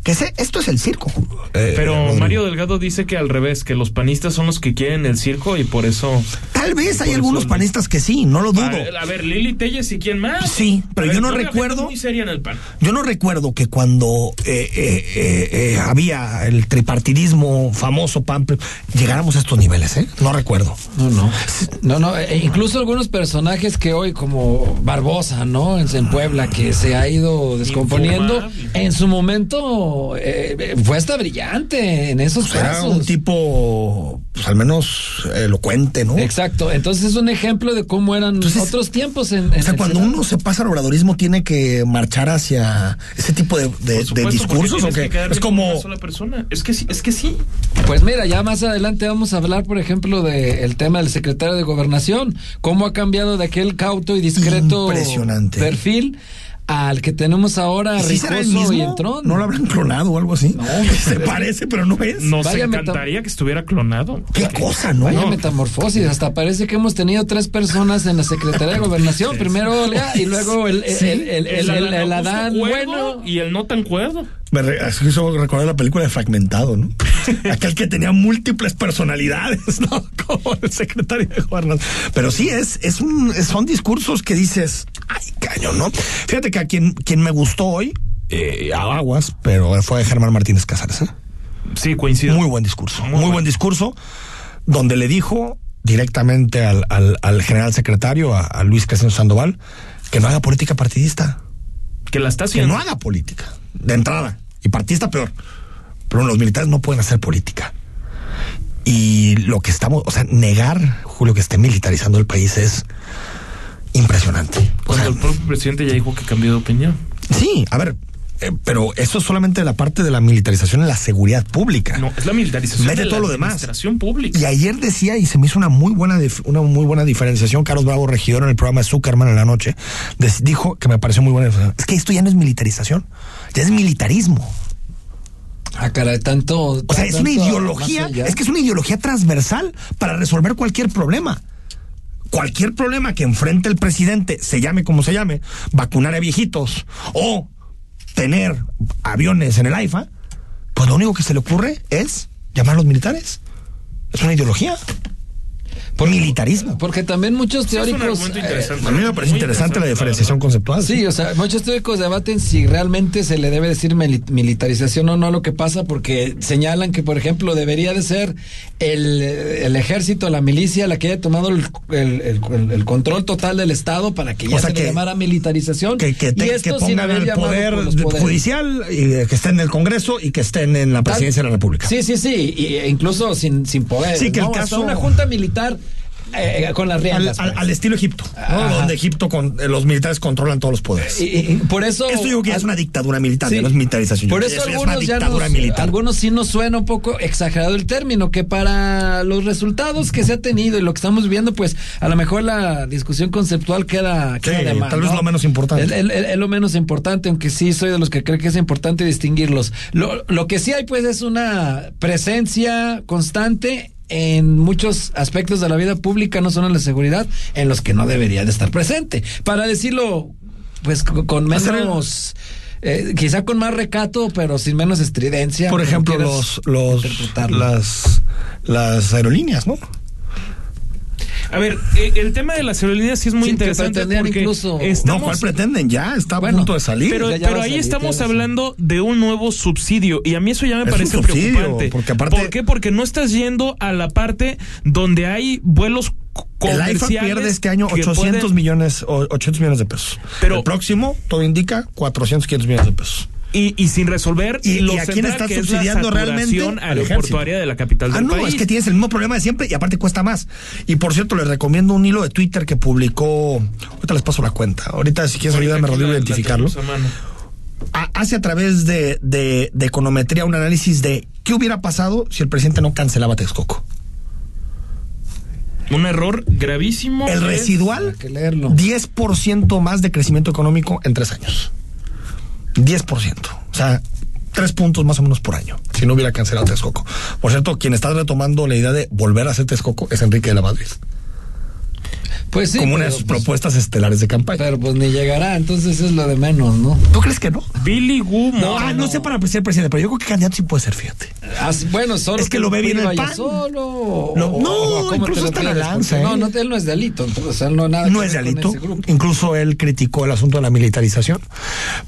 [SPEAKER 3] Que ese- esto es el circo. eh,
[SPEAKER 4] Pero
[SPEAKER 3] Rodrigo.
[SPEAKER 4] Mario Delgado dice que al revés, que los panistas son los que quieren el circo y por eso.
[SPEAKER 3] Tal vez hay algunos panistas que sí, no lo dudo.
[SPEAKER 4] A ver, a ver, Lili Telles y quién más.
[SPEAKER 3] Sí, pero
[SPEAKER 4] ver,
[SPEAKER 3] yo no
[SPEAKER 4] gente
[SPEAKER 3] recuerdo-
[SPEAKER 4] Muy seria en el pan.
[SPEAKER 3] Yo no recuerdo que cuando eh, eh, eh, eh, había el tripartidismo famoso PAN, llegáramos a estos niveles, ¿eh? No recuerdo.
[SPEAKER 5] No, no. No, no. e incluso algunos personajes que hoy, como Barbosa, ¿no? En, en Puebla, que se ha ido descomponiendo. En su momento eh, eh, fue hasta brillante en esos
[SPEAKER 3] Pues era
[SPEAKER 5] casos.
[SPEAKER 3] un tipo, pues al menos elocuente, ¿no?
[SPEAKER 5] Exacto. Entonces es un ejemplo de cómo eran
[SPEAKER 3] Entonces,
[SPEAKER 5] otros tiempos en, en
[SPEAKER 3] O sea,
[SPEAKER 5] el
[SPEAKER 3] cuando uno se pasa al obradorismo, tiene que marchar hacia ese tipo de, de- discursos, ¿o
[SPEAKER 4] que
[SPEAKER 3] Es como.
[SPEAKER 4] una sola persona. Es que sí, es que sí.
[SPEAKER 5] Pues mira, ya más adelante vamos a hablar, por ejemplo, del tema del secretario de Gobernación, cómo ha cambiado de aquel cauto y discreto
[SPEAKER 3] Impresionante.
[SPEAKER 5] perfil al que tenemos ahora,
[SPEAKER 3] ¿Y si será el
[SPEAKER 5] Ricoso y
[SPEAKER 3] mismo?
[SPEAKER 5] Entrón.
[SPEAKER 3] ¿No lo habrán clonado o algo así? (laughs) Se parece, pero no es.
[SPEAKER 4] Nos
[SPEAKER 5] Vaya
[SPEAKER 4] encantaría que estuviera clonado.
[SPEAKER 3] Qué cosa, ¿no?
[SPEAKER 5] Vaya
[SPEAKER 3] No.
[SPEAKER 5] metamorfosis, hasta parece que hemos tenido tres personas en la Secretaría de Gobernación, primero Olga y luego el, el,
[SPEAKER 3] Sí.
[SPEAKER 5] el, el- el- el- el
[SPEAKER 4] Augusto
[SPEAKER 5] Adán bueno.
[SPEAKER 4] y el no tan cuerdo.
[SPEAKER 3] Me hizo recordar la película de Fragmentado, ¿no? (laughs) Aquel que tenía múltiples personalidades, ¿no? (laughs) Como el secretario de Gobernación. Pero sí, es, es un, son discursos que dices, ay, caño, ¿no? Fíjate que a quien, quien me gustó hoy, eh, a aguas, pero fue Germán Martínez Casares, ¿eh?
[SPEAKER 4] Sí, coincido.
[SPEAKER 3] Muy buen discurso, muy,
[SPEAKER 4] Muy
[SPEAKER 3] buen discurso, donde le dijo directamente al, al, al general secretario, a, a Luis Crescencio Sandoval, que no haga política partidista.
[SPEAKER 4] Que la está
[SPEAKER 3] que
[SPEAKER 4] haciendo.
[SPEAKER 3] no haga política, de entrada. Y partista peor. Pero los militares no pueden hacer política. Y lo que estamos, o sea, negar, Julio, que esté militarizando el país es impresionante. O
[SPEAKER 4] Cuando
[SPEAKER 3] sea,
[SPEAKER 4] el propio presidente ya dijo que cambió de opinión.
[SPEAKER 3] sí, a ver, eh, pero eso es solamente la parte de la militarización en la seguridad pública.
[SPEAKER 4] No, es la militarización
[SPEAKER 3] Mete
[SPEAKER 4] de
[SPEAKER 3] todo
[SPEAKER 4] la
[SPEAKER 3] lo demás.
[SPEAKER 4] pública.
[SPEAKER 3] Y ayer decía, y se me hizo una muy buena una muy buena diferenciación, Carlos Bravo Regidor en el programa de Zuckerman en la noche, dijo que me pareció muy buena diferenciación. Es que esto ya no es militarización, ya es militarismo.
[SPEAKER 5] Ah, caray, tanto.
[SPEAKER 3] O sea, es una ideología, es que es una ideología transversal para resolver cualquier problema. Cualquier problema que enfrente el presidente, se llame como se llame, vacunar a viejitos o tener aviones en el AIFA, pues lo único que se le ocurre es llamar a los militares. Es una ideología. Por militarismo.
[SPEAKER 5] Porque también muchos
[SPEAKER 4] Sí, es un
[SPEAKER 5] teóricos. eh.
[SPEAKER 3] A mí me parece interesante la diferenciación conceptual.
[SPEAKER 5] Sí, o sea, muchos teóricos debaten si realmente se le debe decir mili- militarización o no a lo que pasa, porque señalan que, por ejemplo, debería de ser el, el ejército, la milicia, la que haya tomado el, el- el- el control total del Estado para que ya
[SPEAKER 3] O sea,
[SPEAKER 5] se
[SPEAKER 3] que-
[SPEAKER 5] le llamara militarización.
[SPEAKER 3] Que, que, te-
[SPEAKER 5] y
[SPEAKER 3] que
[SPEAKER 5] esto
[SPEAKER 3] pongan el poder judicial y que estén en el Congreso y que estén en la presidencia de la República.
[SPEAKER 5] Sí, sí, sí, y- e incluso sin, sin poder.
[SPEAKER 3] Sí, que el
[SPEAKER 5] ¿no? Hasta
[SPEAKER 3] caso-
[SPEAKER 5] una junta militar eh, con las riendas.
[SPEAKER 3] al-
[SPEAKER 5] pues.
[SPEAKER 3] al estilo Egipto, donde Egipto con eh, los militares controlan todos los poderes.
[SPEAKER 5] Y- y- y por eso.
[SPEAKER 3] Esto creo que ya es una dictadura militar,
[SPEAKER 5] Sí.
[SPEAKER 3] no es militarización.
[SPEAKER 5] Por eso
[SPEAKER 3] es
[SPEAKER 5] algunos ya
[SPEAKER 3] dictadura
[SPEAKER 5] nos,
[SPEAKER 3] militar.
[SPEAKER 5] algunos sí nos suena un poco exagerado el término, que para los resultados que se ha tenido y lo que estamos viendo, pues a lo mejor la discusión conceptual queda, queda
[SPEAKER 3] Sí,
[SPEAKER 5] de más,
[SPEAKER 3] tal vez
[SPEAKER 5] ¿no?
[SPEAKER 3] lo menos importante.
[SPEAKER 5] Es lo menos importante, aunque sí soy de los que cree que es importante distinguirlos. Lo, lo que sí hay, pues, es una presencia constante en muchos aspectos de la vida pública, no solo en la seguridad, en los que no debería de estar presente. Para decirlo, pues, co- con menos... eh, quizá con más recato, pero sin menos estridencia.
[SPEAKER 3] Por ejemplo, los, los, las, las aerolíneas, ¿no?
[SPEAKER 4] A ver, eh, el tema de las aerolíneas sí es muy
[SPEAKER 5] Sí,
[SPEAKER 4] interesante porque
[SPEAKER 5] incluso-
[SPEAKER 4] estamos,
[SPEAKER 3] No, ¿cuál pretenden? Ya está
[SPEAKER 5] Bueno,
[SPEAKER 3] a punto de salir.
[SPEAKER 4] pero,
[SPEAKER 5] Ya- ya
[SPEAKER 4] pero
[SPEAKER 5] va a
[SPEAKER 4] ahí
[SPEAKER 5] salir,
[SPEAKER 4] estamos hablando de un nuevo subsidio y a mí eso ya me
[SPEAKER 3] Es un
[SPEAKER 4] parece
[SPEAKER 3] subsidio,
[SPEAKER 4] preocupante.
[SPEAKER 3] porque aparte-
[SPEAKER 4] ¿Por qué? Porque no estás yendo a la parte donde hay vuelos
[SPEAKER 3] el
[SPEAKER 4] comerciales
[SPEAKER 3] pierde este año
[SPEAKER 4] que
[SPEAKER 3] 800
[SPEAKER 4] pueden-
[SPEAKER 3] millones, o 800 millones de pesos.
[SPEAKER 4] Pero-
[SPEAKER 3] el próximo, todo indica, 400, 500 millones de pesos.
[SPEAKER 4] Y, y sin resolver
[SPEAKER 3] ¿Y,
[SPEAKER 4] lo
[SPEAKER 3] y a quién está
[SPEAKER 4] que es la
[SPEAKER 3] subsidiando realmente?
[SPEAKER 4] aeroportuaria de la capital
[SPEAKER 3] Ah,
[SPEAKER 4] del
[SPEAKER 3] no,
[SPEAKER 4] país.
[SPEAKER 3] es que tienes el mismo problema de siempre y aparte cuesta más. Y por cierto, les recomiendo un hilo de Twitter que publicó. Ahorita les paso la cuenta. Ahorita, si quieres, ayúdame, Rodrigo, a identificarlo.
[SPEAKER 4] a
[SPEAKER 3] Hace a través de, de, de econometría un análisis de qué hubiera pasado si el presidente no cancelaba Texcoco.
[SPEAKER 4] Un error gravísimo.
[SPEAKER 3] El
[SPEAKER 4] es-
[SPEAKER 3] residual,
[SPEAKER 5] que leerlo.
[SPEAKER 3] 10% más de crecimiento económico en tres años. 10%. O sea, tres puntos más o menos por año, si no hubiera cancelado Texcoco. Por cierto, quien está retomando la idea de volver a hacer Texcoco es Enrique de la Madrid.
[SPEAKER 5] Pues sí.
[SPEAKER 3] como una de
[SPEAKER 5] pero,
[SPEAKER 3] sus
[SPEAKER 5] pues,
[SPEAKER 3] propuestas estelares de campaña.
[SPEAKER 5] Pero pues ni llegará, entonces es lo de menos, ¿no?
[SPEAKER 3] ¿Tú crees que no?
[SPEAKER 4] Billy Gu
[SPEAKER 3] No, ah, no sé para ser presidente, pero yo creo que candidato sí puede ser, fíjate.
[SPEAKER 5] As- bueno, solo
[SPEAKER 3] Es que lo ve bien el PAN.
[SPEAKER 5] Solo, o-
[SPEAKER 3] No,
[SPEAKER 5] o- o ¿cómo
[SPEAKER 3] incluso está en la lanza, ¿eh?
[SPEAKER 5] No, no, él no es delito, entonces él no nada
[SPEAKER 3] No es delito. Incluso él criticó el asunto de la militarización,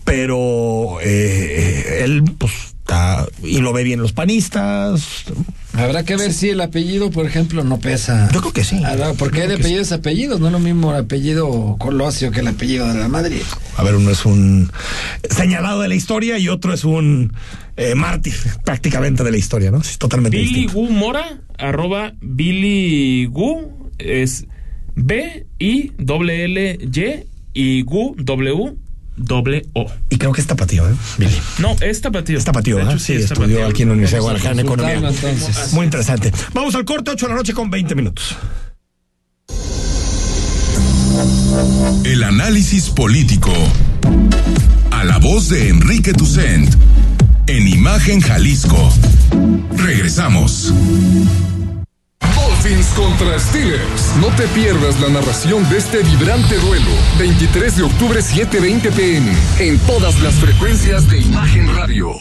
[SPEAKER 3] pero eh, él, pues, está, y lo ve bien los panistas.
[SPEAKER 5] Habrá que ver si el apellido, por ejemplo, no pesa.
[SPEAKER 3] Yo creo que sí.
[SPEAKER 5] Ah, Porque hay de apellidos a apellidos, no es lo mismo el apellido Colosio que el apellido de la Madrid.
[SPEAKER 3] A ver, uno es un señalado de la historia y otro es un eh, mártir prácticamente de la historia, ¿no? Es totalmente
[SPEAKER 4] Billy
[SPEAKER 3] distinto.
[SPEAKER 4] Gu Mora, arroba Billy Gu, es B I L L Y y Gu W doble O.
[SPEAKER 3] Y creo que es tapatío, ¿eh? Billy.
[SPEAKER 4] No, es tapatío.
[SPEAKER 3] Es tapatío,
[SPEAKER 4] hecho,
[SPEAKER 3] Sí,
[SPEAKER 4] es
[SPEAKER 3] estudió
[SPEAKER 4] tapatío.
[SPEAKER 3] aquí en la Universidad de
[SPEAKER 5] Vamos
[SPEAKER 3] Guadalajara en Economía.
[SPEAKER 5] entonces.
[SPEAKER 3] Muy interesante. Vamos al corte, 8 de la noche con 20 minutos.
[SPEAKER 2] El análisis político. A la voz de Enrique Tucent. En Imagen Jalisco. Regresamos.
[SPEAKER 10] Dolphins contra Steelers. No te pierdas la narración de este vibrante duelo. 23 de octubre 7:20 pm. En todas las frecuencias de Imagen Radio.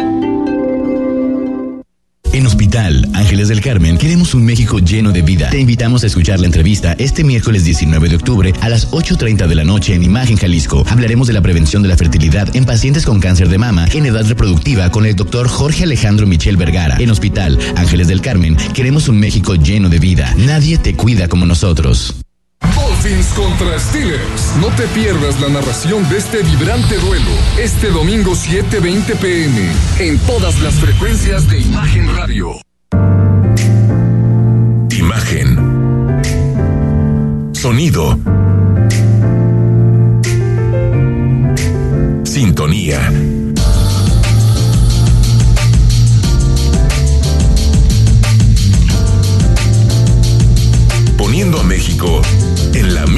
[SPEAKER 11] En Hospital Ángeles del Carmen queremos un México lleno de vida. Te invitamos a escuchar la entrevista este miércoles 19 de octubre a las 8.30 de la noche en Imagen Jalisco. Hablaremos de la prevención de la fertilidad en pacientes con cáncer de mama en edad reproductiva con el doctor Jorge Alejandro Michel Vergara. En Hospital Ángeles del Carmen queremos un México lleno de vida. Nadie te cuida como nosotros.
[SPEAKER 10] Dolphins contra Steelers. No te pierdas la narración de este vibrante duelo. Este domingo 7:20 pm. En todas las frecuencias de Imagen Radio.
[SPEAKER 2] Imagen. Sonido. Sintonía.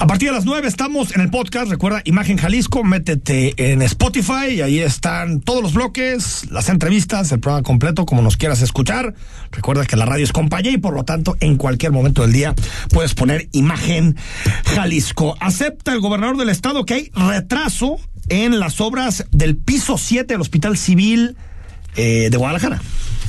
[SPEAKER 3] A partir de las 9 estamos en el podcast. Recuerda, Imagen Jalisco, métete en Spotify y ahí están todos los bloques, las entrevistas, el programa completo, como nos quieras escuchar. Recuerda que la radio es compañía y por lo tanto en cualquier momento del día puedes poner Imagen Jalisco. Acepta el gobernador del estado que hay retraso en las obras del piso 7 del Hospital Civil eh, de Guadalajara.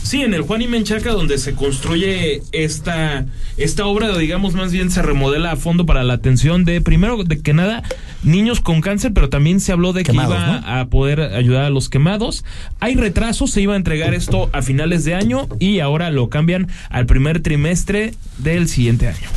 [SPEAKER 4] Sí, en el Juan y Menchaca, donde se construye esta, esta obra, digamos, más bien se remodela a fondo para la atención de, primero de que nada, niños con cáncer, pero también se habló de
[SPEAKER 3] Quemados,
[SPEAKER 4] que iba
[SPEAKER 3] ¿no?
[SPEAKER 4] a poder ayudar a los quemados. Hay retraso, se iba a entregar esto a finales de año y ahora lo cambian al primer trimestre del siguiente año.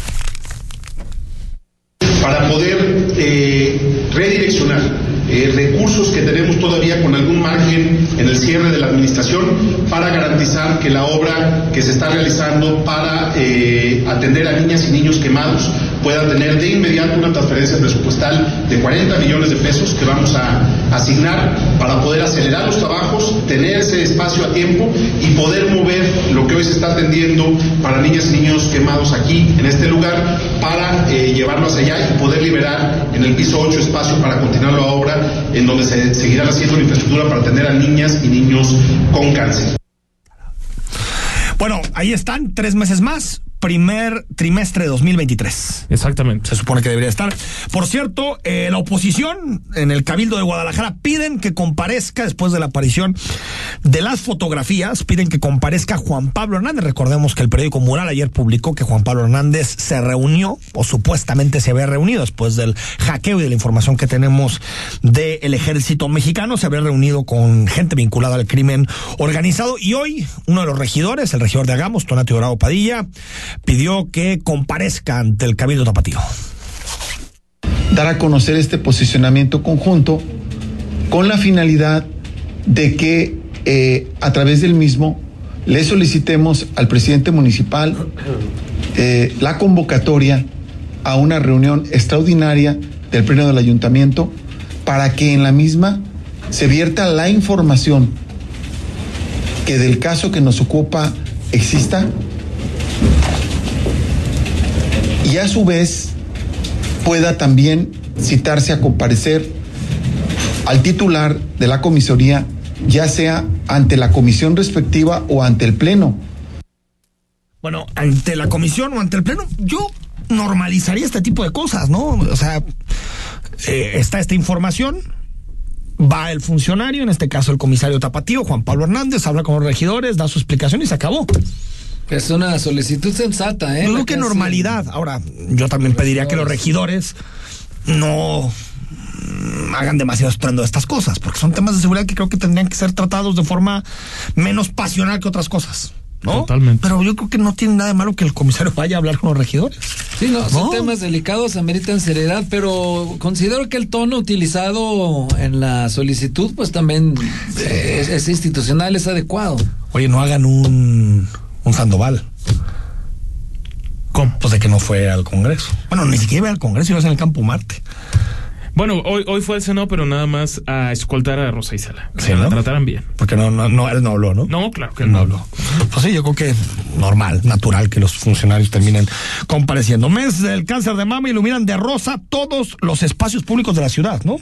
[SPEAKER 12] para poder eh, redireccionar eh, recursos que tenemos todavía con algún margen en el cierre de la administración para garantizar que la obra que se está realizando para eh, atender a niñas y niños quemados pueda tener de inmediato una transferencia presupuestal de 40 millones de pesos que vamos a asignar para poder acelerar los trabajos, tener ese espacio a tiempo y poder mover lo que hoy se está atendiendo para niñas y niños quemados aquí en este lugar para eh, llevarlo hacia allá y poder liberar en el piso 8 espacio para continuar la obra en donde se seguirá haciendo la infraestructura para atender a niñas y niños con cáncer.
[SPEAKER 3] Bueno, ahí están, tres meses más primer trimestre de 2023.
[SPEAKER 4] Exactamente.
[SPEAKER 3] Se supone que debería estar. Por cierto, eh, la oposición en el Cabildo de Guadalajara piden que comparezca después de la aparición de las fotografías, piden que comparezca Juan Pablo Hernández. Recordemos que el periódico Mural ayer publicó que Juan Pablo Hernández se reunió, o supuestamente se había reunido después del hackeo y de la información que tenemos del ejército mexicano, se había reunido con gente vinculada al crimen organizado y hoy uno de los regidores, el regidor de Agamos, Tonatio Dorado Padilla, pidió que comparezca ante el Cabildo Tapatío.
[SPEAKER 13] Dar a conocer este posicionamiento conjunto con la finalidad de que eh, a través del mismo le solicitemos al presidente municipal eh, la convocatoria a una reunión extraordinaria del pleno del ayuntamiento para que en la misma se vierta la información que del caso que nos ocupa exista y a su vez pueda también citarse a comparecer al titular de la comisaría, ya sea ante la comisión respectiva o ante el pleno.
[SPEAKER 3] Bueno, ante la comisión o ante el pleno, yo normalizaría este tipo de cosas, ¿no? O sea, eh, está esta información, va el funcionario, en este caso el comisario Tapatío, Juan Pablo Hernández, habla con los regidores, da su explicación y se acabó.
[SPEAKER 5] Es una solicitud sensata, ¿eh?
[SPEAKER 3] Yo creo que normalidad. Ahora, yo también pediría que los regidores no hagan demasiado estruendo de estas cosas, porque son temas de seguridad que creo que tendrían que ser tratados de forma menos pasional que otras cosas. ¿no?
[SPEAKER 4] Totalmente.
[SPEAKER 3] Pero yo creo que no tiene nada de malo que el comisario (laughs) vaya a hablar con los regidores.
[SPEAKER 5] Sí, no, son temas delicados, ameritan seriedad, pero considero que el tono utilizado en la solicitud, pues también es, es institucional, es adecuado.
[SPEAKER 3] Oye, no hagan un un Sandoval.
[SPEAKER 4] ¿Cómo?
[SPEAKER 3] Pues de que no fue al Congreso. Bueno, ni siquiera iba al Congreso, iba en el Campo Marte.
[SPEAKER 4] Bueno, hoy, hoy fue al Senado, pero nada más a escoltar a Rosa Isela. Que
[SPEAKER 3] Sí,
[SPEAKER 4] la
[SPEAKER 3] ¿no?
[SPEAKER 4] trataran bien.
[SPEAKER 3] Porque no, no, no, él no habló, ¿no?
[SPEAKER 4] No, claro que
[SPEAKER 3] Él no habló. Pues sí, yo creo que es normal, natural que los funcionarios terminen compareciendo. Mes del cáncer de mama iluminan de rosa todos los espacios públicos de la ciudad, ¿no?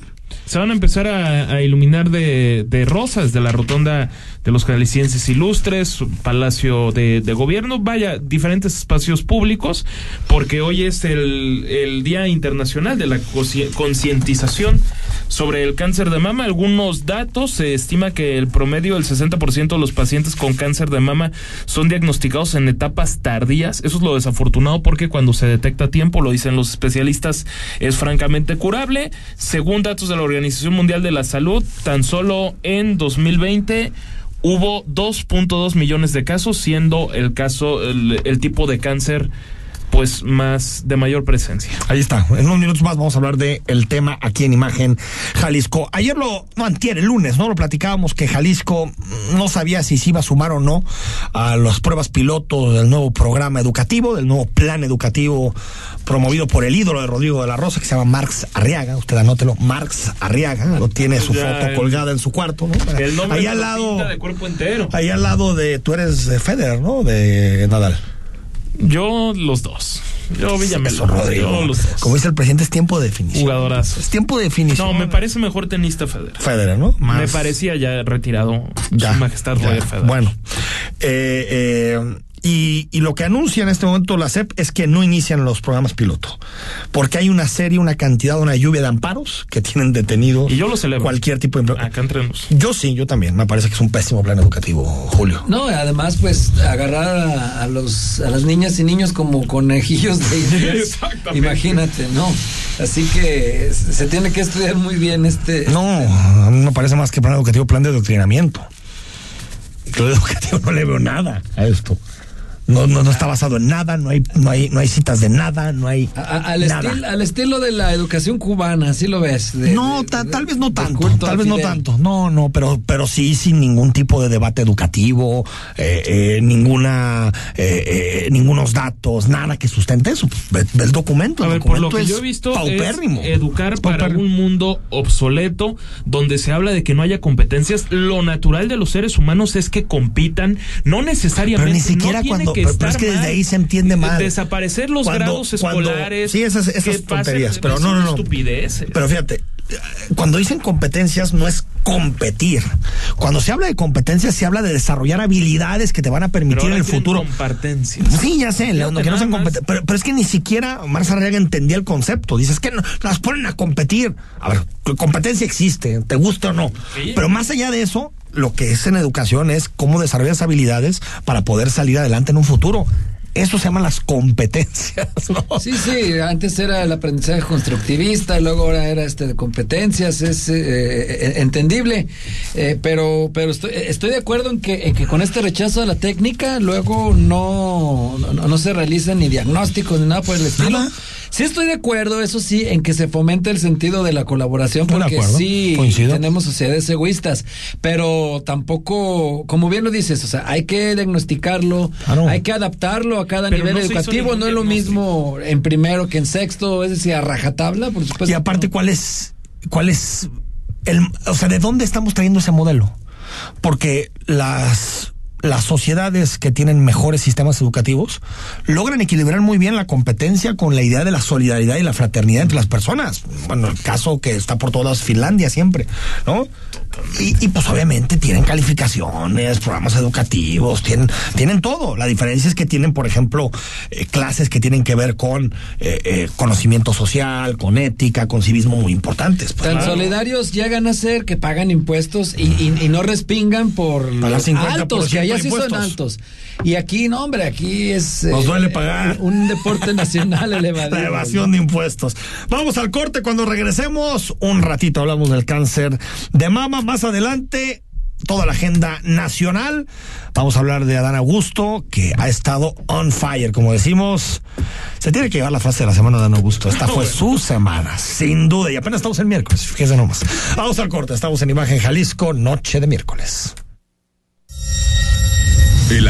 [SPEAKER 4] Se van a empezar a, a iluminar de, de rosa desde la rotonda de los jaliscienses ilustres, Palacio de, Gobierno, vaya, diferentes espacios públicos, porque hoy es el, el Día Internacional de la Concientización sobre el cáncer de mama. Algunos datos, se estima que el promedio del 60% de los pacientes con cáncer de mama son diagnosticados en etapas tardías. Eso es lo desafortunado porque cuando se detecta a tiempo, lo dicen los especialistas, es francamente curable. Según datos de la Organización Mundial de la Salud, tan solo en 2020 hubo 2.2 millones de casos, siendo el caso, el, el tipo de cáncer pues más de mayor presencia.
[SPEAKER 3] Ahí está. En unos minutos más vamos a hablar de el tema aquí en Imagen Jalisco. Ayer lo, no, antier, el lunes, ¿no? Lo platicábamos que Jalisco no sabía si se iba a sumar o no a las pruebas piloto del nuevo programa educativo, del nuevo plan educativo promovido por el ídolo de Rodrigo de la Rosa, que se llama Marx Arriaga. Usted anótelo, Marx Arriaga. Lo tiene su
[SPEAKER 4] Ya,
[SPEAKER 3] foto
[SPEAKER 4] el-
[SPEAKER 3] colgada en su cuarto, ¿no?
[SPEAKER 4] El nombre
[SPEAKER 3] Ahí al lado,
[SPEAKER 4] de cuerpo entero.
[SPEAKER 3] ahí al lado de, tú eres de Federer, ¿no? De Nadal.
[SPEAKER 4] Yo los dos. Yo
[SPEAKER 3] Rodrigo.
[SPEAKER 4] Yo los dos.
[SPEAKER 3] Como dice el presidente, es tiempo de definición.
[SPEAKER 4] Jugadorazo.
[SPEAKER 3] Es tiempo de definición.
[SPEAKER 4] No, me parece mejor tenista Federer.
[SPEAKER 3] Federer, ¿no?
[SPEAKER 4] Me parecía ya retirado
[SPEAKER 3] Ya,
[SPEAKER 4] su majestad
[SPEAKER 3] ya.
[SPEAKER 4] Roger Federer.
[SPEAKER 3] Bueno, eh, eh, y, y lo que anuncia en este momento la CEP es que no inician los programas piloto, porque hay una serie, una cantidad, una lluvia de amparos que tienen detenidos
[SPEAKER 4] Y yo lo celebro.
[SPEAKER 3] cualquier tipo de...
[SPEAKER 4] Acá entremos.
[SPEAKER 3] Yo sí, yo también. Me parece que es un pésimo plan educativo, Julio.
[SPEAKER 5] No, además, pues agarrar a, a los a las niñas y niños como conejillos de. (laughs)
[SPEAKER 4] Exactamente.
[SPEAKER 5] Imagínate, ¿no? Así que se se tiene que estudiar muy bien este.
[SPEAKER 3] No, a mí me parece más que plan educativo, plan de adoctrinamiento. Plan educativo no le veo nada a esto. No, no, no está basado en nada, no hay, no hay, no hay citas de nada, no hay
[SPEAKER 5] A- al,
[SPEAKER 3] nada.
[SPEAKER 5] estil- al estilo de la educación cubana, así lo ves. de-
[SPEAKER 3] no,
[SPEAKER 5] de-
[SPEAKER 3] ta-
[SPEAKER 5] de-
[SPEAKER 3] tal vez no tanto, tal vez no tanto. No, no, pero, pero sí sin ningún tipo de debate educativo, eh, eh, ninguna, eh, eh, ningunos datos, nada que sustente eso. Pues, ve, ve el documento.
[SPEAKER 4] A
[SPEAKER 3] el
[SPEAKER 4] ver, por lo
[SPEAKER 3] documento
[SPEAKER 4] que yo he visto
[SPEAKER 3] paupérrimo.
[SPEAKER 4] es educar para
[SPEAKER 3] Paupérrimo.
[SPEAKER 4] un mundo obsoleto donde se habla de que no haya competencias. Lo natural de los seres humanos es que compitan, no necesariamente.
[SPEAKER 3] Pero ni siquiera
[SPEAKER 4] no
[SPEAKER 3] cuando.
[SPEAKER 4] Que
[SPEAKER 3] pero, pero es que desde ahí se entiende mal.
[SPEAKER 4] Desaparecer los
[SPEAKER 3] Cuando-
[SPEAKER 4] grados
[SPEAKER 3] cuando-
[SPEAKER 4] escolares.
[SPEAKER 3] sí, esas, esas
[SPEAKER 4] pasen-
[SPEAKER 3] tonterías. Pero no, no, no.
[SPEAKER 4] Estupidez.
[SPEAKER 3] Pero fíjate, cuando dicen competencias no es competir. Cuando se habla de competencias se habla de desarrollar habilidades que te van a permitir
[SPEAKER 4] Pero
[SPEAKER 3] en el futuro.
[SPEAKER 4] compartencias.
[SPEAKER 3] Sí, ya sé, León, que no
[SPEAKER 4] nada
[SPEAKER 3] sean
[SPEAKER 4] más.
[SPEAKER 3] competen- pero, pero es que ni siquiera Marza Arriaga entendía el concepto. Dices que no, las ponen a competir. A ver, competencia existe, te gusta o no.
[SPEAKER 4] Sí.
[SPEAKER 3] Pero más allá de eso, lo que es en educación es cómo desarrollas habilidades para poder salir adelante en un futuro. Eso se llaman las competencias, ¿no?
[SPEAKER 5] Sí, sí, antes era el aprendizaje constructivista, luego ahora era este de competencias, es eh, eh, entendible, eh, pero pero estoy, estoy de acuerdo en que, en que con este rechazo a la técnica luego no, no, no se realizan ni diagnósticos ni nada por el estilo.
[SPEAKER 3] Nada.
[SPEAKER 5] Sí estoy de acuerdo, eso sí, en que se fomente el sentido de la colaboración, porque sí
[SPEAKER 3] coincido.
[SPEAKER 5] tenemos sociedades egoístas, pero tampoco, como bien lo dices, o sea, hay que diagnosticarlo,
[SPEAKER 3] Claro.
[SPEAKER 5] hay que adaptarlo a cada
[SPEAKER 4] Pero
[SPEAKER 5] nivel
[SPEAKER 4] no
[SPEAKER 5] educativo, no es lo mismo en primero que en sexto, es decir, a rajatabla, por supuesto.
[SPEAKER 3] Y aparte, ¿cuál es, cuál es el, o sea, de dónde estamos trayendo ese modelo? Porque las, las sociedades que tienen mejores sistemas educativos logran equilibrar muy bien la competencia con la idea de la solidaridad y la fraternidad entre las personas. Bueno, el caso que está por todas Finlandia siempre, ¿no? Y, y, pues obviamente tienen calificaciones, programas educativos, tienen, tienen todo. La diferencia es que tienen, por ejemplo, eh, clases que tienen que ver con eh, eh, conocimiento social, con ética, con civismo muy importantes. Pues,
[SPEAKER 5] Tan
[SPEAKER 3] claro.
[SPEAKER 5] solidarios llegan a ser que pagan impuestos y, y- y no respingan por los
[SPEAKER 3] 50%
[SPEAKER 5] altos, que allá sí son altos. Y aquí, no, hombre, aquí es...
[SPEAKER 3] Nos
[SPEAKER 5] eh,
[SPEAKER 3] duele pagar.
[SPEAKER 5] Un deporte nacional (laughs) elevado.
[SPEAKER 3] La evasión de impuestos. Vamos al corte cuando regresemos. Un ratito hablamos del cáncer de mama. Más adelante, toda la agenda nacional. Vamos a hablar de Adán Augusto, que ha estado on fire, como decimos. Se tiene que llevar la frase de la semana de Adán Augusto. Esta (laughs) fue su semana, sin duda. Y apenas estamos en miércoles, fíjese nomás. Vamos al corte. Estamos en Imagen Jalisco, noche de miércoles.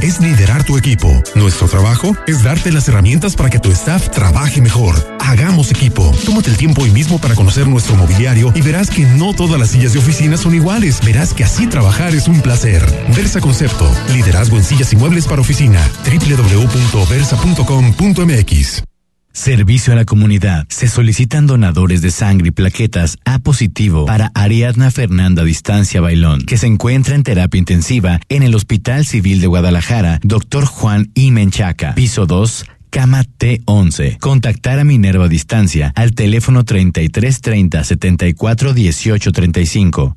[SPEAKER 14] Es liderar tu equipo. Nuestro trabajo es darte las herramientas para que tu staff trabaje mejor. Hagamos equipo. Tómate el tiempo hoy mismo para conocer nuestro mobiliario y verás que no todas las sillas de oficina son iguales. Verás que así trabajar es un placer. Versa Concepto. Liderazgo en sillas y muebles para oficina. www.versa.com.mx.
[SPEAKER 11] Servicio a la comunidad. Se solicitan donadores de sangre y plaquetas A positivo para Ariadna Fernanda Distancia Bailón, que se encuentra en terapia intensiva en el Hospital Civil de Guadalajara, Dr. Juan I. Menchaca, piso 2, cama T11. Contactar a Minerva Distancia al teléfono 3330 74 18 35.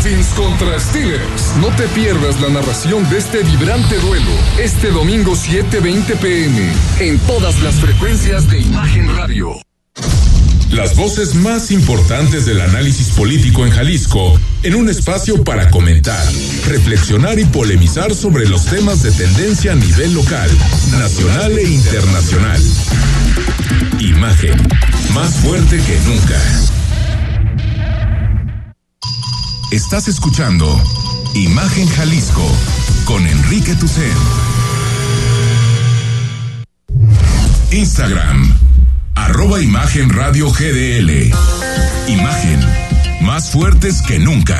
[SPEAKER 10] Contra Steelers. No te pierdas la narración de este vibrante duelo este domingo 7:20 pm en todas las frecuencias de Imagen Radio.
[SPEAKER 2] Las voces más importantes del análisis político en Jalisco, en un espacio para comentar, reflexionar y polemizar sobre los temas de tendencia a nivel local, nacional e internacional. Imagen, más fuerte que nunca. Estás escuchando Imagen Jalisco con Enrique Tucen. Instagram, arroba Imagen Radio GDL. Imagen, más fuertes que nunca.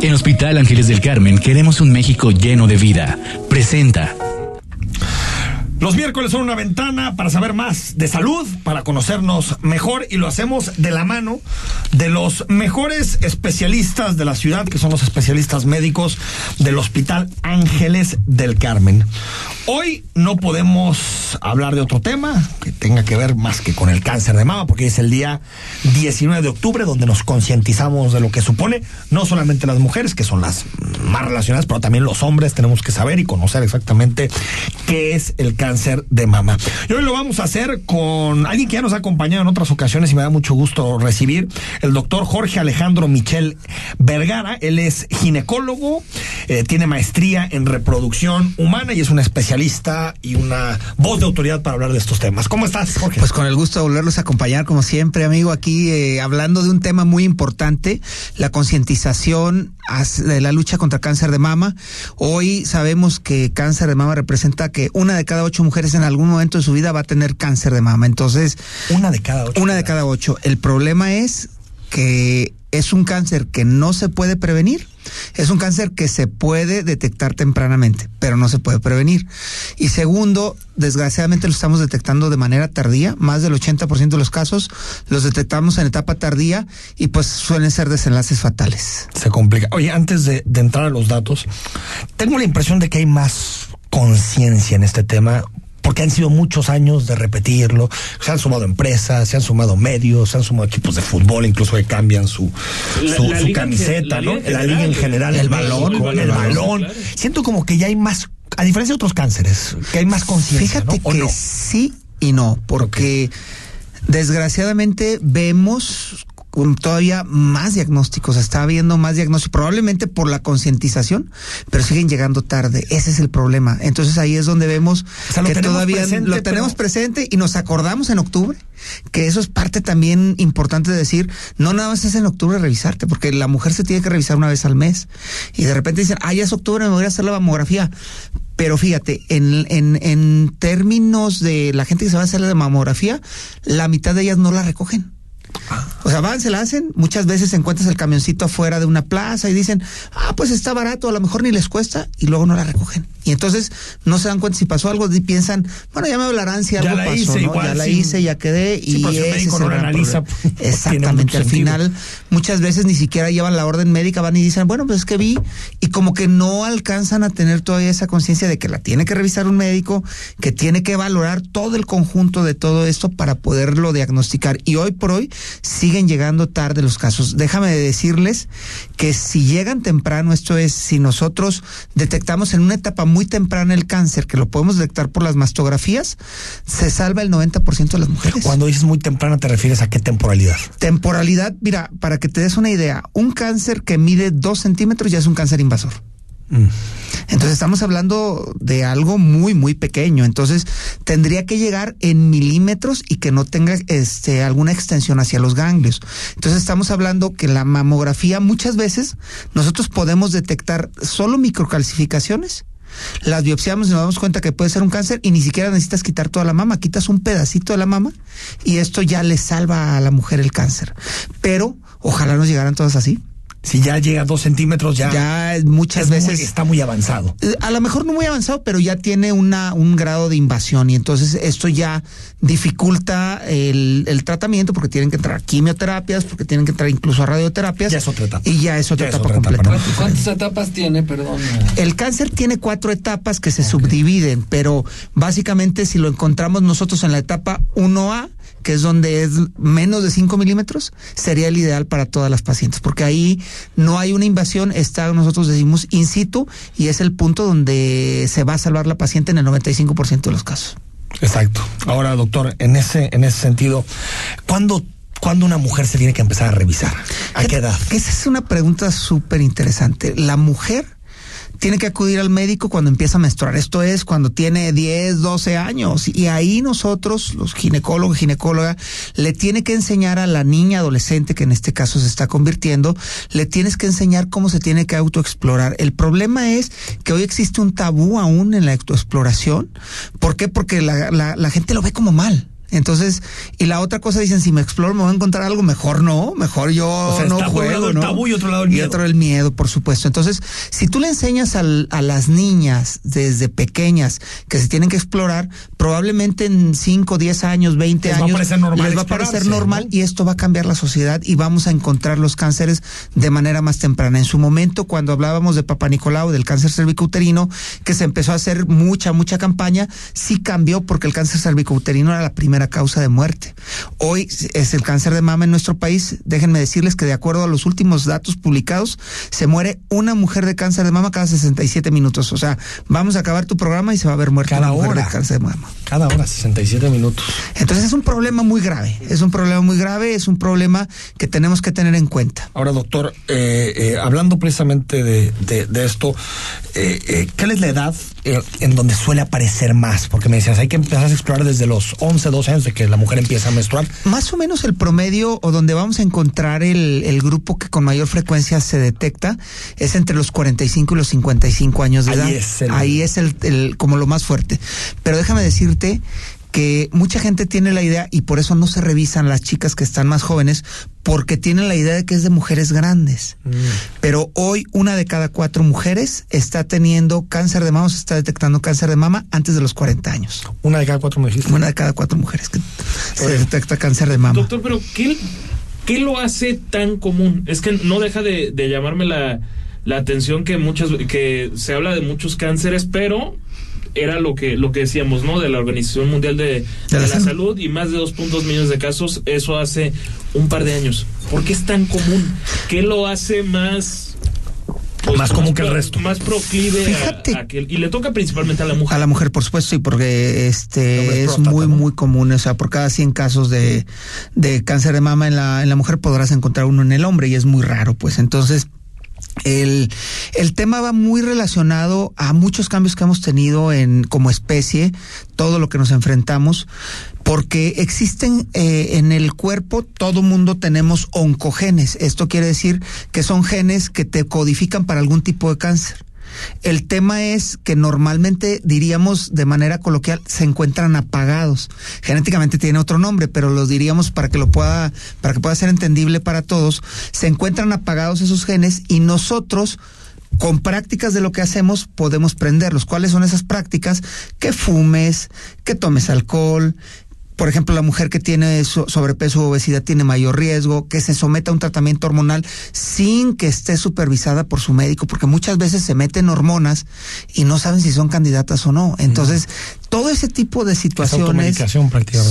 [SPEAKER 11] En Hospital Ángeles del Carmen queremos un México lleno de vida. Presenta.
[SPEAKER 3] Los miércoles son una ventana para saber más de salud, para conocernos mejor y lo hacemos de la mano de los mejores especialistas de la ciudad, que son los especialistas médicos del Hospital Ángeles del Carmen. Hoy no podemos hablar de otro tema que tenga que ver más que con el cáncer de mama, porque es el día 19 de octubre donde nos concientizamos de lo que supone, no solamente las mujeres, que son las más relacionadas, pero también los hombres tenemos que saber y conocer exactamente qué es el cáncer de mama. Y hoy lo vamos a hacer con alguien que ya nos ha acompañado en otras ocasiones y me da mucho gusto recibir, el doctor Jorge Alejandro Michel Vergara. Él es ginecólogo, eh, tiene maestría en reproducción humana y es un especialista y una voz de autoridad para hablar de estos temas. ¿Cómo estás, Jorge?
[SPEAKER 15] Pues con el gusto de volverlos a acompañar, como siempre, amigo, aquí eh, hablando de un tema muy importante, la concientización de la lucha contra cáncer de mama. Hoy sabemos que cáncer de mama representa que una de cada ocho mujeres en algún momento de su vida va a tener cáncer de mama. Entonces,
[SPEAKER 3] una de cada ocho.
[SPEAKER 15] Una de cada ocho. El problema es que es un cáncer que no se puede prevenir. Es un cáncer que se puede detectar tempranamente, pero no se puede prevenir. Y segundo, desgraciadamente lo estamos detectando de manera tardía. Más del 80% de los casos los detectamos en etapa tardía y pues suelen ser desenlaces fatales.
[SPEAKER 3] Se complica. Oye, antes de, de entrar a los datos, tengo la impresión de que hay más conciencia en este tema porque han sido muchos años de repetirlo. Se han sumado empresas, se han sumado medios, se han sumado equipos de fútbol, incluso que cambian su, su,
[SPEAKER 4] la
[SPEAKER 3] su
[SPEAKER 4] liga
[SPEAKER 3] camiseta,
[SPEAKER 4] en-
[SPEAKER 3] ¿no?
[SPEAKER 4] la liga en
[SPEAKER 3] La liga en general, el,
[SPEAKER 15] el
[SPEAKER 3] balón, el
[SPEAKER 15] el balón,
[SPEAKER 3] balón.
[SPEAKER 4] claro.
[SPEAKER 3] Siento como que ya hay más, a diferencia de otros cánceres, que hay más conciencia,
[SPEAKER 15] Fíjate
[SPEAKER 3] ¿no? ¿O
[SPEAKER 15] que
[SPEAKER 3] no?
[SPEAKER 15] sí y no, porque desgraciadamente vemos con todavía más diagnósticos, está habiendo más diagnósticos, probablemente por la concientización, pero siguen llegando tarde. Ese es el problema. Entonces ahí es donde vemos
[SPEAKER 3] O sea, lo
[SPEAKER 15] que todavía
[SPEAKER 3] presente,
[SPEAKER 15] lo tenemos
[SPEAKER 3] pero-
[SPEAKER 15] presente y nos acordamos en octubre, que eso es parte también importante de decir, no nada más es en octubre revisarte, porque la mujer se tiene que revisar una vez al mes y de repente dicen, ah, ya es octubre, me voy a hacer la mamografía. Pero fíjate, en, en, en términos de la gente que se va a hacer la mamografía, la mitad de ellas no la recogen. O sea, van, se la hacen, muchas veces encuentras el camioncito afuera de una plaza y dicen, ah, pues está barato, a lo mejor ni les cuesta, y luego no la recogen. Y entonces no se dan cuenta si pasó algo y piensan, bueno, ya me hablarán si
[SPEAKER 3] Ya
[SPEAKER 15] algo
[SPEAKER 3] la
[SPEAKER 15] pasó,
[SPEAKER 3] hice,
[SPEAKER 15] ¿no?
[SPEAKER 3] igual,
[SPEAKER 15] ya la
[SPEAKER 3] sí.
[SPEAKER 15] hice, ya quedé,
[SPEAKER 3] Sí,
[SPEAKER 15] y
[SPEAKER 3] el
[SPEAKER 15] ese
[SPEAKER 3] médico no
[SPEAKER 15] el gran
[SPEAKER 3] analiza,
[SPEAKER 15] Exactamente, al
[SPEAKER 3] sentido.
[SPEAKER 15] final muchas veces ni siquiera llevan la orden médica, van y dicen, bueno, pues es que vi, y como que no alcanzan a tener todavía esa conciencia de que la tiene que revisar un médico, que tiene que valorar todo el conjunto de todo esto para poderlo diagnosticar. Y hoy por hoy siguen llegando tarde los casos. Déjame decirles que si llegan temprano, esto es, si nosotros detectamos en una etapa muy temprana el cáncer, que lo podemos detectar por las mastografías, se salva el 90% de las mujeres.
[SPEAKER 3] Cuando dices muy temprana, ¿te refieres a qué temporalidad?
[SPEAKER 15] Temporalidad, mira, para que te des una idea, un cáncer que mide dos centímetros ya es un cáncer invasor.
[SPEAKER 3] Mm.
[SPEAKER 15] Entonces estamos hablando de algo muy, muy pequeño. Entonces tendría que llegar en milímetros y que no tenga este, alguna extensión hacia los ganglios. Entonces estamos hablando que la mamografía muchas veces nosotros podemos detectar solo microcalcificaciones. Las biopsiamos y nos damos cuenta que puede ser un cáncer y ni siquiera necesitas quitar toda la mama, quitas un pedacito de la mama y esto ya le salva a la mujer el cáncer. Pero ojalá nos llegaran todas así.
[SPEAKER 3] Si ya llega a dos centímetros, ya,
[SPEAKER 15] Ya muchas
[SPEAKER 3] es muy-
[SPEAKER 15] veces
[SPEAKER 3] está muy avanzado.
[SPEAKER 15] eh, a lo mejor no muy avanzado, pero ya tiene una, un grado de invasión y entonces esto ya dificulta el, el tratamiento porque tienen que entrar a quimioterapias, porque tienen que entrar incluso a radioterapias.
[SPEAKER 3] Ya es otra etapa.
[SPEAKER 15] Y ya es otra
[SPEAKER 3] Ya es
[SPEAKER 15] etapa
[SPEAKER 3] otra etapa,
[SPEAKER 15] completamente.
[SPEAKER 3] ¿no?
[SPEAKER 5] ¿Cuántas etapas tiene, perdón?
[SPEAKER 15] El cáncer tiene cuatro etapas que se subdividen, pero básicamente si lo encontramos nosotros en la etapa 1A, que es donde es menos de 5 milímetros, sería el ideal para todas las pacientes, porque ahí no hay una invasión, está, nosotros decimos, in situ, y es el punto donde se va a salvar la paciente en el 95% de los casos.
[SPEAKER 3] Exacto. Ahora, doctor, en ese, en ese sentido, ¿cuándo, ¿cuándo una mujer se tiene que empezar a revisar? ¿A qué edad?
[SPEAKER 15] Esa es una pregunta súper interesante. La mujer tiene que acudir al médico cuando empieza a menstruar. Esto es cuando tiene 10, 12 años. Y ahí nosotros, los ginecólogos, ginecóloga, le tiene que enseñar a la niña adolescente, que en este caso se está convirtiendo, le tienes que enseñar cómo se tiene que autoexplorar. El problema es que hoy existe un tabú aún en la autoexploración. ¿Por qué? Porque la, la, la gente lo ve como mal. Entonces, y la otra cosa dicen, si me exploro me voy a encontrar algo mejor, no, mejor yo
[SPEAKER 3] O sea,
[SPEAKER 15] no
[SPEAKER 3] está por un
[SPEAKER 15] juego,
[SPEAKER 3] lado el
[SPEAKER 15] ¿no?
[SPEAKER 3] tabú y otro lado el
[SPEAKER 15] Y
[SPEAKER 3] miedo.
[SPEAKER 15] otro el miedo, por supuesto. Entonces, si tú le enseñas al- a las niñas desde pequeñas que se tienen que explorar, probablemente en 5, 10 años, 20
[SPEAKER 3] Les va a
[SPEAKER 15] años,
[SPEAKER 3] parecer normal
[SPEAKER 15] les va a parecer normal y esto va a cambiar la sociedad y vamos a encontrar los cánceres de manera más temprana. En su momento, cuando hablábamos de Papa Nicolau, del cáncer cervicouterino, que se empezó a hacer mucha, mucha campaña, sí cambió porque el cáncer cervicouterino era la primera causa de muerte. Hoy es el cáncer de mama en nuestro país. Déjenme decirles que de acuerdo a los últimos datos publicados, se muere una mujer de cáncer de mama cada 67 minutos. O sea, vamos a acabar tu programa y se va a ver muerta
[SPEAKER 3] Cada
[SPEAKER 15] una mujer
[SPEAKER 3] hora.
[SPEAKER 15] de cáncer de mama.
[SPEAKER 3] Cada hora, 67 minutos.
[SPEAKER 15] Entonces es un problema muy grave, es un problema muy grave, es un problema que tenemos que tener en cuenta.
[SPEAKER 3] Ahora, doctor, eh, eh, hablando precisamente de, de- de esto, eh, eh, ¿cuál es la edad en donde suele aparecer más? Porque me decías, hay que empezar a explorar desde los 11, 12 años de que la mujer empieza a menstruar.
[SPEAKER 15] Más o menos el promedio o donde vamos a encontrar el, el grupo que con mayor frecuencia se detecta es entre los 45 y los 55 años de
[SPEAKER 3] Ahí
[SPEAKER 15] edad.
[SPEAKER 3] es el-
[SPEAKER 15] Ahí es el, el- como lo más fuerte. Pero déjame decirte que mucha gente tiene la idea y por eso no se revisan las chicas que están más jóvenes porque tienen la idea de que es de mujeres grandes. Pero hoy una de cada cuatro mujeres está teniendo cáncer de mama, se está detectando cáncer de mama antes de los 40 años.
[SPEAKER 3] Una de cada cuatro dijiste.
[SPEAKER 15] Una de cada cuatro mujeres que se detecta cáncer de mama.
[SPEAKER 4] Doctor, pero ¿qué, qué lo hace tan común? Es que no deja de, de llamarme la, la atención que muchas que se habla de muchos cánceres, pero era lo que lo que decíamos, ¿no? De la Organización Mundial de, de la, Salud y más de 2.2 millones de casos, eso hace un par de años. ¿Por qué es tan común? ¿Qué lo hace más pues,
[SPEAKER 3] Más común que el resto.
[SPEAKER 4] Más proclive a-
[SPEAKER 15] Fíjate.
[SPEAKER 4] a que- y le toca principalmente a la mujer.
[SPEAKER 15] A la mujer, por supuesto, sí, porque este es
[SPEAKER 4] próstata,
[SPEAKER 15] muy,
[SPEAKER 4] ¿no?
[SPEAKER 15] muy común. O sea, por cada 100 casos de, de cáncer de mama en la, en la mujer podrás encontrar uno en el hombre y es muy raro, pues. Entonces, el, el tema va muy relacionado a muchos cambios que hemos tenido en como especie, todo lo que nos enfrentamos, porque existen eh, en el cuerpo, todo mundo tenemos oncogenes. Esto quiere decir que son genes que te codifican para algún tipo de cáncer. El tema es que normalmente diríamos de manera coloquial se encuentran apagados. Genéticamente tiene otro nombre, pero los diríamos para que lo pueda para que pueda ser entendible para todos. Se encuentran apagados esos genes y nosotros con prácticas de lo que hacemos podemos prenderlos. ¿Cuáles son esas prácticas? Que fumes, que tomes alcohol, por ejemplo, la mujer que tiene so- sobrepeso o obesidad tiene mayor riesgo, que se someta a un tratamiento hormonal sin que esté supervisada por su médico, porque muchas veces se meten hormonas y no saben si son candidatas o no. Entonces, todo ese tipo de situaciones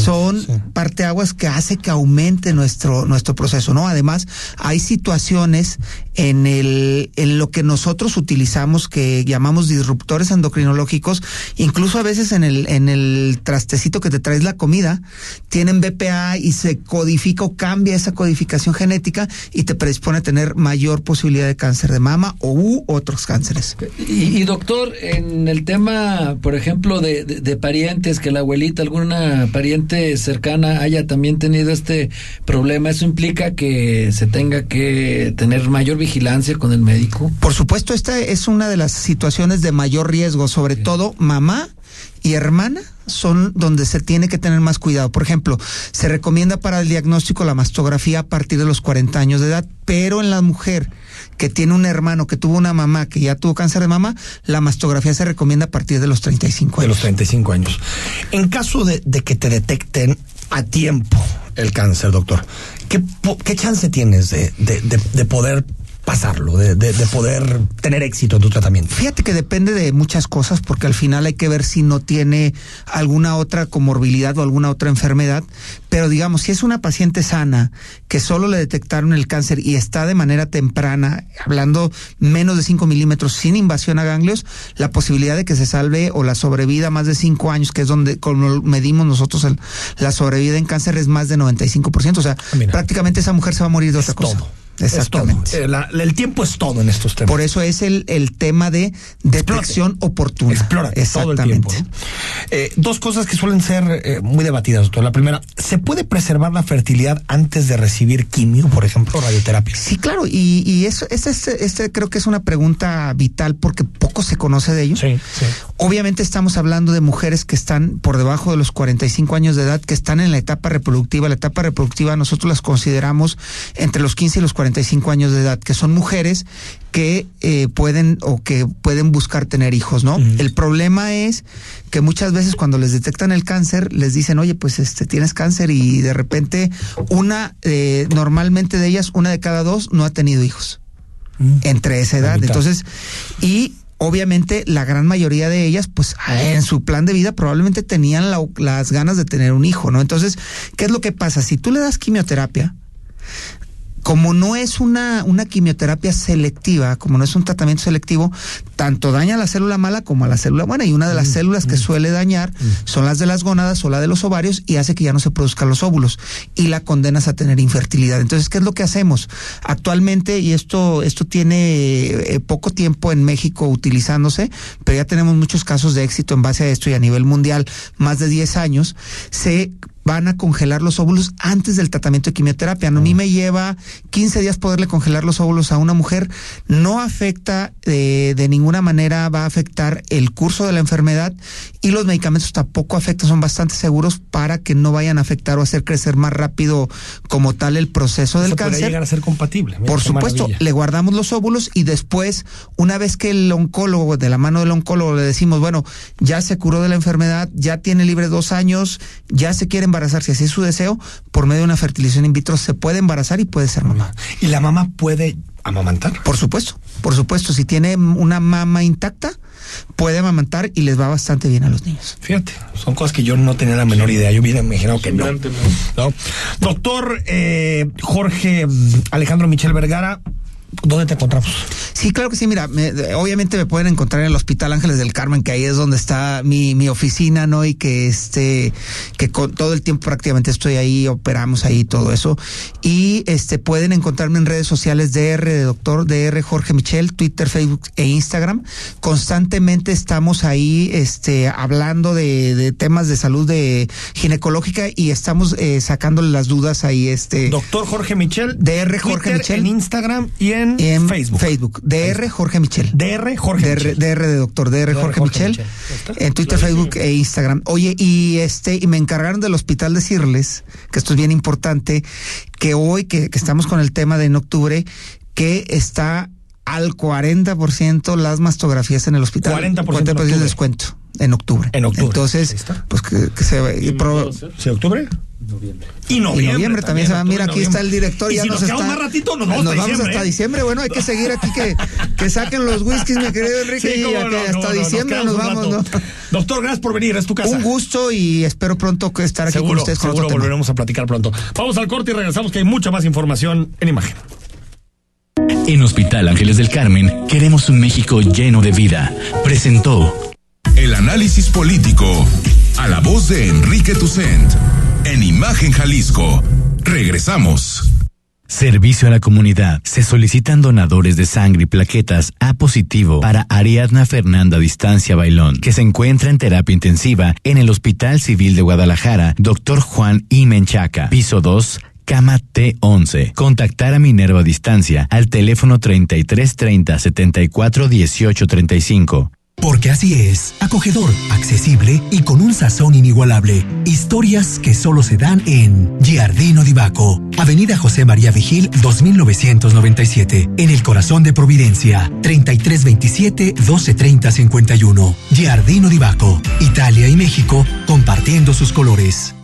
[SPEAKER 15] son parteaguas que hace que aumente nuestro, nuestro proceso, ¿no? Además, hay situaciones en el, en lo que nosotros utilizamos que llamamos disruptores endocrinológicos, incluso a veces en el, en el trastecito que te traes la comida, tienen BPA y se codifica o cambia esa codificación genética y te predispone a tener mayor posibilidad de cáncer de mama o u otros cánceres.
[SPEAKER 5] Y, y, doctor, en el tema, por ejemplo, de, de- de parientes, que la abuelita, alguna pariente cercana haya también tenido este problema, ¿eso implica que se tenga que tener mayor vigilancia con el médico?
[SPEAKER 15] Por supuesto, esta es una de las situaciones de mayor riesgo, sobre todo mamá y hermana son donde se tiene que tener más cuidado. Por ejemplo, se recomienda para el diagnóstico la mastografía a partir de los 40 años de edad, pero en la mujer que tiene un hermano que tuvo una mamá que ya tuvo cáncer de mama, la mastografía se recomienda a partir de los 35
[SPEAKER 3] De
[SPEAKER 15] años.
[SPEAKER 3] los 35 años. En caso de, de que te detecten a tiempo el cáncer, doctor, ¿qué, qué chance tienes de, de- de- de poder pasarlo, de, de- de poder tener éxito en tu tratamiento?
[SPEAKER 15] Fíjate que depende de muchas cosas porque al final hay que ver si no tiene alguna otra comorbilidad o alguna otra enfermedad, pero digamos, si es una paciente sana que solo le detectaron el cáncer y está de manera temprana, hablando menos de 5 milímetros sin invasión a ganglios, la posibilidad de que se salve o la sobrevida más de 5 años, que es donde como medimos nosotros el- la sobrevida en cáncer es más de 95%, o sea, prácticamente esa mujer se va a morir de otra cosa. Exactamente.
[SPEAKER 3] Es todo. Eh, la- el tiempo es todo en estos temas.
[SPEAKER 15] Por eso es el, el tema de detección oportuna.
[SPEAKER 3] Explora todo el tiempo. ¿no? Eh, dos cosas que suelen ser eh, muy debatidas, doctor. La primera, ¿se puede preservar la fertilidad antes de recibir quimio, por ejemplo, radioterapia?
[SPEAKER 15] Sí, claro, y, y eso, este, este, este creo que es una pregunta vital porque poco se conoce de ello. Obviamente estamos hablando de mujeres que están por debajo de los 45 años de edad, que están en la etapa reproductiva. La etapa reproductiva nosotros las consideramos entre los 15 y los 45 años de edad, que son mujeres que eh, pueden o que pueden buscar tener hijos, ¿no? El problema es que muchas veces cuando les detectan el cáncer les dicen, oye, pues este tienes cáncer y de repente una, eh, normalmente de ellas, una de cada dos no ha tenido hijos entre esa edad. Entonces, y obviamente la gran mayoría de ellas, pues en su plan de vida probablemente tenían la- las ganas de tener un hijo, ¿no? Entonces, ¿qué es lo que pasa? Si tú le das quimioterapia, como no es una, una quimioterapia selectiva, como no es un tratamiento selectivo, tanto daña a la célula mala como a la célula buena. Y una de las células que suele dañar son las de las gónadas o la de los ovarios y hace que ya no se produzcan los óvulos y la condenas a tener infertilidad. Entonces, ¿qué es lo que hacemos? Actualmente, y esto, esto tiene eh, poco tiempo en México utilizándose, pero ya tenemos muchos casos de éxito en base a esto y a nivel mundial, más de 10 años, se van a congelar los óvulos antes del tratamiento de quimioterapia. A mí me lleva 15 días poderle congelar los óvulos a una mujer. No afecta eh, de ninguna manera, va a afectar el curso de la enfermedad y los medicamentos tampoco afectan, son bastante seguros para que no vayan a afectar o hacer crecer más rápido como tal el proceso del
[SPEAKER 3] Eso
[SPEAKER 15] cáncer.
[SPEAKER 3] llegar a ser compatible. Mira,
[SPEAKER 15] Por supuesto,
[SPEAKER 3] maravilla.
[SPEAKER 15] le guardamos los óvulos y después, una vez que el oncólogo, de la mano del oncólogo, le decimos, bueno, ya se curó de la enfermedad, ya tiene libre dos años, ya se quiere embarazar, si así es su deseo, por medio de una fertilización in vitro se puede embarazar y puede ser mamá.
[SPEAKER 3] ¿Y la mamá puede amamantar?
[SPEAKER 15] Por supuesto, por supuesto, si tiene una mama intacta, puede amamantar y les va bastante bien a los niños.
[SPEAKER 3] Fíjate, son cosas que yo no tenía la menor idea. Yo hubiera imaginado que no. ¿no? Doctor eh, Jorge mm, Alejandro Michel Vergara, ¿dónde te encontramos?
[SPEAKER 15] Sí, claro que sí. Mira, me- obviamente me pueden encontrar en el Hospital Ángeles del Carmen, que ahí es donde está mi, mi oficina, ¿no? Y que este, que con todo el tiempo prácticamente estoy ahí, operamos ahí todo eso. Y este pueden encontrarme en redes sociales DR de doctor DR Jorge Michel, Twitter, Facebook e Instagram. Constantemente estamos ahí, este, hablando de, de temas de salud de ginecológica y estamos eh, sacándole las dudas ahí, este.
[SPEAKER 3] Doctor Jorge Michel.
[SPEAKER 15] DR Jorge
[SPEAKER 3] Twitter,
[SPEAKER 15] Michel.
[SPEAKER 3] En Instagram y en,
[SPEAKER 15] en
[SPEAKER 3] Facebook.
[SPEAKER 15] Facebook. DR Jorge Michel.
[SPEAKER 3] DR Jorge
[SPEAKER 15] DR,
[SPEAKER 3] Michel.
[SPEAKER 15] DR de doctor, DR, Jorge, Michel. En Twitter, Facebook e Instagram. Oye, y este, y me encargaron del hospital decirles, que esto es bien importante, que hoy que, que estamos con el tema de en octubre, que está al 40% las mastografías en el hospital.
[SPEAKER 3] 40% en
[SPEAKER 15] 40% de descuento en octubre.
[SPEAKER 3] En octubre.
[SPEAKER 15] Entonces, pues que, que se va. y pro-
[SPEAKER 3] ¿Sí, octubre? Y noviembre.
[SPEAKER 15] y noviembre también, se va. Mira, aquí
[SPEAKER 3] noviembre.
[SPEAKER 15] está el director.
[SPEAKER 3] Y
[SPEAKER 15] ya
[SPEAKER 3] si nos, quedamos
[SPEAKER 15] está,
[SPEAKER 3] más ratito, nos vamos, hasta, diciembre,
[SPEAKER 15] hasta
[SPEAKER 3] ¿eh?
[SPEAKER 15] diciembre. Bueno, hay que seguir aquí que, que saquen los whiskies, mi querido Enrique.
[SPEAKER 3] Sí,
[SPEAKER 15] y
[SPEAKER 3] cómo
[SPEAKER 15] a
[SPEAKER 3] no,
[SPEAKER 15] que
[SPEAKER 3] no,
[SPEAKER 15] hasta
[SPEAKER 3] no, nos
[SPEAKER 15] diciembre nos, vamos, ¿no?
[SPEAKER 3] Doctor, gracias por venir, es tu casa.
[SPEAKER 15] Un gusto y espero pronto que estar aquí con ustedes con
[SPEAKER 3] seguro
[SPEAKER 15] otro tema.
[SPEAKER 3] volveremos a platicar pronto. Vamos al corte y regresamos que hay mucha más información en imagen.
[SPEAKER 11] En Hospital Ángeles del Carmen queremos un México lleno de vida. Presentó
[SPEAKER 2] El análisis político a la voz de Enrique Tucent en Imagen Jalisco. Regresamos.
[SPEAKER 11] Servicio a la comunidad. Se solicitan donadores de sangre y plaquetas A positivo para Ariadna Fernanda Distancia Bailón, que se encuentra en terapia intensiva en el Hospital Civil de Guadalajara, Dr. Juan I. Menchaca, piso 2, cama T11. Contactar a Minerva Distancia al teléfono 3330 74 18 35.
[SPEAKER 16] Porque así es, acogedor, accesible y con un sazón inigualable. Historias que solo se dan en Giardino di Baco, Avenida José María Vigil, 2997, en el corazón de Providencia, 3327-1230-51. Giardino di Baco, Italia y México compartiendo sus colores.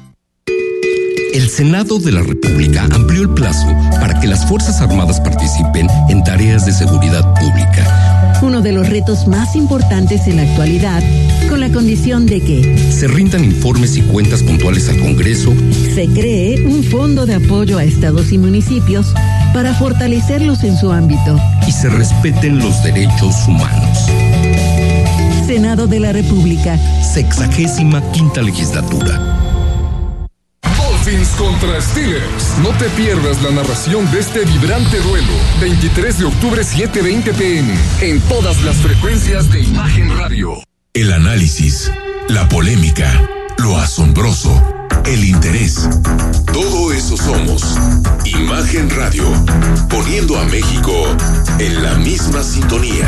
[SPEAKER 17] El Senado de la República amplió el plazo para que las Fuerzas Armadas participen en tareas de seguridad pública.
[SPEAKER 18] Uno de los retos más importantes en la actualidad, con la condición de que
[SPEAKER 17] Se rindan informes y cuentas puntuales al Congreso
[SPEAKER 18] se cree un fondo de apoyo a estados y municipios para fortalecerlos en su ámbito.
[SPEAKER 17] y se respeten los derechos humanos.
[SPEAKER 18] Senado de la República.
[SPEAKER 17] Sexagésima quinta legislatura.
[SPEAKER 10] Dolphins contra Steelers. No te pierdas la narración de este vibrante duelo. 23 de octubre 7:20 pm en todas las frecuencias de Imagen Radio.
[SPEAKER 2] El análisis, la polémica, lo asombroso, el interés. Todo eso somos. Imagen Radio, poniendo a México en la misma sintonía.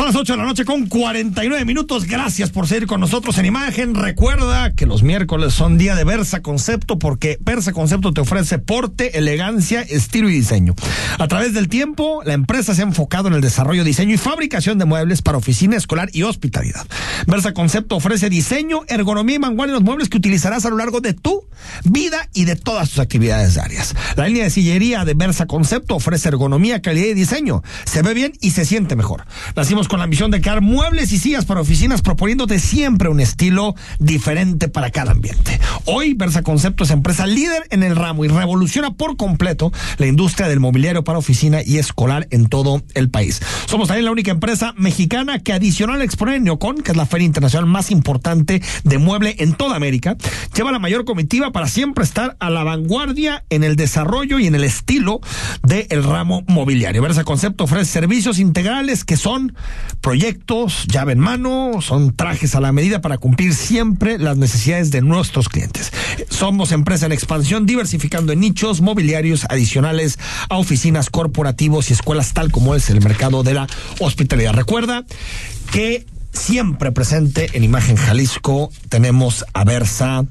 [SPEAKER 3] Son las 8 de la noche con 49 minutos. Gracias por seguir con nosotros en imagen. Recuerda que los miércoles son día de Versa Concepto porque Versa Concepto te ofrece porte, elegancia, estilo y diseño. A través del tiempo, la empresa se ha enfocado en el desarrollo, diseño y fabricación de muebles para oficina escolar y hospitalidad. Versa Concepto ofrece diseño, ergonomía y mangual en los muebles que utilizarás a lo largo de tu vida y de todas tus actividades diarias. La línea de sillería de Versa Concepto ofrece ergonomía, calidad y diseño. Se ve bien y se siente mejor. Con la misión de crear muebles y sillas para oficinas, proponiéndote siempre un estilo diferente para cada ambiente. Hoy, Versa Concepto es empresa líder en el ramo y revoluciona por completo la industria del mobiliario para oficina y escolar en todo el país. Somos también la única empresa mexicana que adicional en Neocon, que es la feria internacional más importante de mueble en toda América, lleva la mayor comitiva para siempre estar a la vanguardia en el desarrollo y en el estilo del ramo mobiliario. Versa Concepto ofrece servicios integrales que son proyectos, llave en mano, son trajes a la medida para cumplir siempre las necesidades de nuestros clientes. Somos empresa en expansión, diversificando en nichos mobiliarios adicionales a oficinas, corporativos y escuelas, tal como es el mercado de la hospitalidad. Recuerda que siempre presente en Imagen Jalisco tenemos a Versa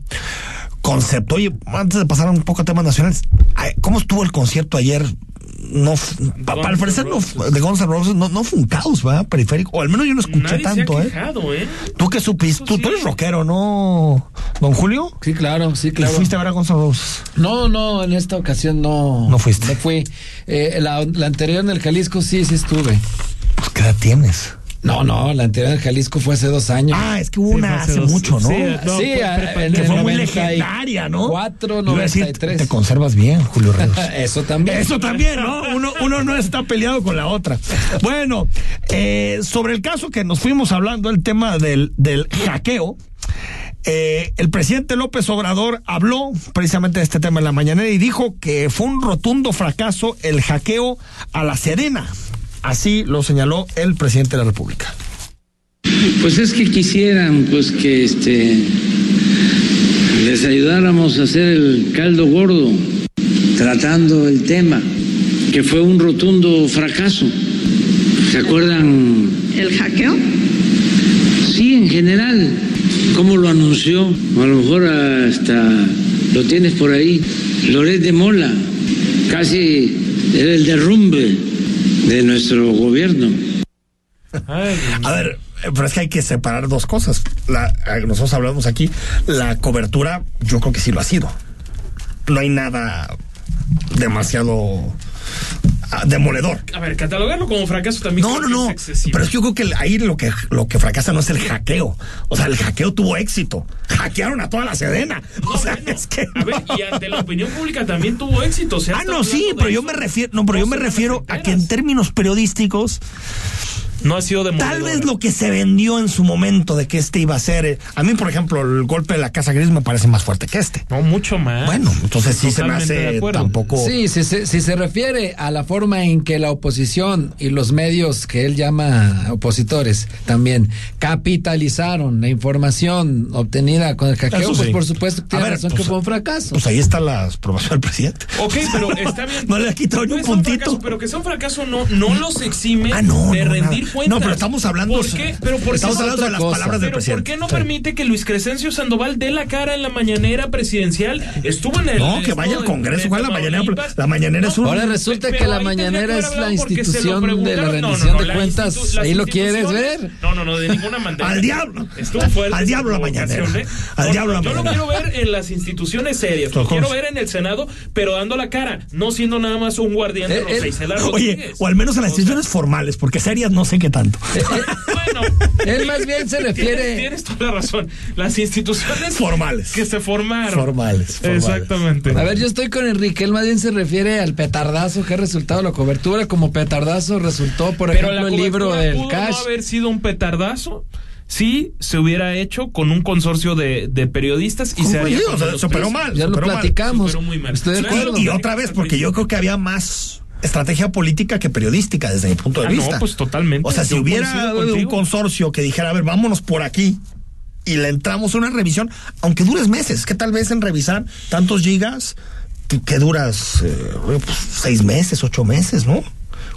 [SPEAKER 3] Concepto. Oye, antes de pasar un poco a temas nacionales, ¿cómo estuvo el concierto ayer? No para pa, parecer no, de Guns N' Roses no, no fue un caos, ¿verdad? Periférico. O al menos yo no escuché
[SPEAKER 4] Nadie
[SPEAKER 3] tanto,
[SPEAKER 4] se ha
[SPEAKER 3] ¿eh?
[SPEAKER 4] quejado, ¿eh?
[SPEAKER 3] ¿Tú qué supiste? ¿Tú, tú eres rockero, ¿no? ¿Don Julio?
[SPEAKER 5] Sí, claro, sí, claro.
[SPEAKER 3] ¿Y fuiste a ver a Guns N' Roses?
[SPEAKER 5] No, no, en esta ocasión no.
[SPEAKER 3] No fuiste.
[SPEAKER 5] No fui. Eh, la, la anterior en el Jalisco sí, sí estuve.
[SPEAKER 3] Pues, ¿qué edad tienes?
[SPEAKER 5] No, no, la anterior en Jalisco fue hace dos años.
[SPEAKER 3] Ah, es que hubo una hace mucho, ¿no?
[SPEAKER 5] Sí,
[SPEAKER 3] no,
[SPEAKER 5] sí
[SPEAKER 3] prepa-
[SPEAKER 5] en
[SPEAKER 3] que fue muy
[SPEAKER 5] 94,
[SPEAKER 3] legendaria, ¿no?
[SPEAKER 5] 4,
[SPEAKER 3] Iba a decir,
[SPEAKER 5] 93.
[SPEAKER 3] te conservas bien, Julio Ríos. (laughs)
[SPEAKER 5] Eso también.
[SPEAKER 3] Eso también, ¿no? Uno, uno no está peleado con la otra. Bueno, eh, sobre el caso que nos fuimos hablando, el tema del, del hackeo. eh, el presidente López Obrador habló precisamente de este tema en la mañanera y dijo que fue un rotundo fracaso el hackeo a la Sedena. Así lo señaló el presidente de la República.
[SPEAKER 19] Pues es que quisieran pues que este les ayudáramos a hacer el caldo gordo tratando el tema, que fue un rotundo fracaso. ¿Se acuerdan?
[SPEAKER 20] ¿El hackeo?
[SPEAKER 19] Sí, en general. ¿Cómo lo anunció? A lo mejor hasta lo tienes por ahí. Loret de Mola. Casi era el derrumbe de nuestro gobierno.
[SPEAKER 3] A ver, pero es que hay que separar dos cosas. La, eh, nosotros hablamos aquí, la cobertura, yo creo que sí lo ha sido. No hay nada demasiado demoledor.
[SPEAKER 4] A ver, catalogarlo como fracaso también.
[SPEAKER 3] No, no, no.
[SPEAKER 4] es.
[SPEAKER 3] Pero es que yo creo que ahí lo que, lo que fracasa no es el hackeo. O sea, el hackeo tuvo éxito. Hackearon a toda la sedena. O sea, es que.
[SPEAKER 4] A ver, y ante la opinión pública también tuvo éxito. Se ha
[SPEAKER 3] Ah, no, sí, pero yo me refiero, no, pero yo me refiero a que en términos periodísticos
[SPEAKER 4] No ha sido de
[SPEAKER 3] Tal vez lo que se vendió en su momento de que este iba a ser. eh, A mí, por ejemplo, el golpe de la Casa Gris me parece más fuerte que este.
[SPEAKER 4] No, mucho más.
[SPEAKER 3] Bueno, entonces sí se me
[SPEAKER 4] de
[SPEAKER 3] hace tampoco.
[SPEAKER 5] Sí, si se, si se refiere a la forma en que la oposición y los medios que él llama opositores también capitalizaron la información obtenida con el hackeo,
[SPEAKER 3] Eso
[SPEAKER 5] pues
[SPEAKER 3] sí.
[SPEAKER 5] por supuesto que tiene
[SPEAKER 3] ver,
[SPEAKER 5] razón
[SPEAKER 3] pues,
[SPEAKER 5] que fue un fracaso.
[SPEAKER 3] Pues ahí está la aprobación del presidente.
[SPEAKER 4] Ok, pero está bien. (laughs)
[SPEAKER 3] No le ha quitado ni un puntito.
[SPEAKER 4] fracaso, pero que sea un fracaso no, no los exime
[SPEAKER 3] Ah, no,
[SPEAKER 4] de
[SPEAKER 3] no,
[SPEAKER 4] rendir cuentas.
[SPEAKER 3] No, pero estamos hablando.
[SPEAKER 4] ¿Por qué? Pero ¿por qué
[SPEAKER 3] estamos hablando de las
[SPEAKER 5] cosa.
[SPEAKER 3] palabras del
[SPEAKER 4] Pero ¿por
[SPEAKER 3] presidente.
[SPEAKER 4] qué no
[SPEAKER 3] Sí.
[SPEAKER 4] permite que Luis Crescencio Sandoval dé la cara en la mañanera presidencial? Estuvo en el.
[SPEAKER 3] No, que vaya al Congreso, ¿cuál la mañanera? La mañanera es un.
[SPEAKER 5] Ahora resulta que la mañanera es la institución de la
[SPEAKER 4] preguntaron. No, no,
[SPEAKER 5] rendición
[SPEAKER 4] no,
[SPEAKER 5] de cuentas. Ahí lo quieres ver.
[SPEAKER 4] No, no, no, de ninguna manera.
[SPEAKER 3] Al diablo.
[SPEAKER 4] Estuvo fuerte.
[SPEAKER 3] Al diablo la mañanera. Al diablo la
[SPEAKER 4] Yo lo
[SPEAKER 3] mañanera.
[SPEAKER 4] quiero ver en las instituciones serias. Lo quiero ver en el Senado, pero dando la cara. No siendo nada más un guardián de
[SPEAKER 5] Eh,
[SPEAKER 4] Rosa
[SPEAKER 5] eh,
[SPEAKER 3] Oye, o al menos en las instituciones formales, porque serias no sé qué tanto. (laughs)
[SPEAKER 4] Bueno,
[SPEAKER 5] Él más bien se refiere.
[SPEAKER 4] Tienes, tienes toda la razón. Las instituciones
[SPEAKER 3] Formales.
[SPEAKER 4] que se formaron.
[SPEAKER 3] Formales, formales.
[SPEAKER 4] Exactamente.
[SPEAKER 5] A ver, yo estoy con Enrique. Él más bien se refiere al petardazo que ha resultado la cobertura. Como petardazo resultó, por
[SPEAKER 4] Pero
[SPEAKER 5] ejemplo, el libro del
[SPEAKER 4] pudo
[SPEAKER 5] Cash.
[SPEAKER 4] no haber sido un petardazo si se hubiera hecho con un consorcio de, de periodistas y
[SPEAKER 3] ¿Cómo
[SPEAKER 4] se haría
[SPEAKER 3] O sea,
[SPEAKER 4] tres.
[SPEAKER 3] mal.
[SPEAKER 5] Ya lo
[SPEAKER 3] mal.
[SPEAKER 5] platicamos.
[SPEAKER 4] Superó muy mal.
[SPEAKER 5] Estoy de.
[SPEAKER 3] Y otra vez, porque yo creo que había más estrategia política que periodística desde mi punto de
[SPEAKER 4] Ah, no,
[SPEAKER 3] vista.
[SPEAKER 4] pues totalmente.
[SPEAKER 3] O sea, si hubiera un consorcio que dijera, a ver, vámonos por aquí y le entramos a una revisión, aunque dures meses, que tal vez en revisar tantos gigas, que- que duras eh, pues, seis meses, ocho meses, ¿no?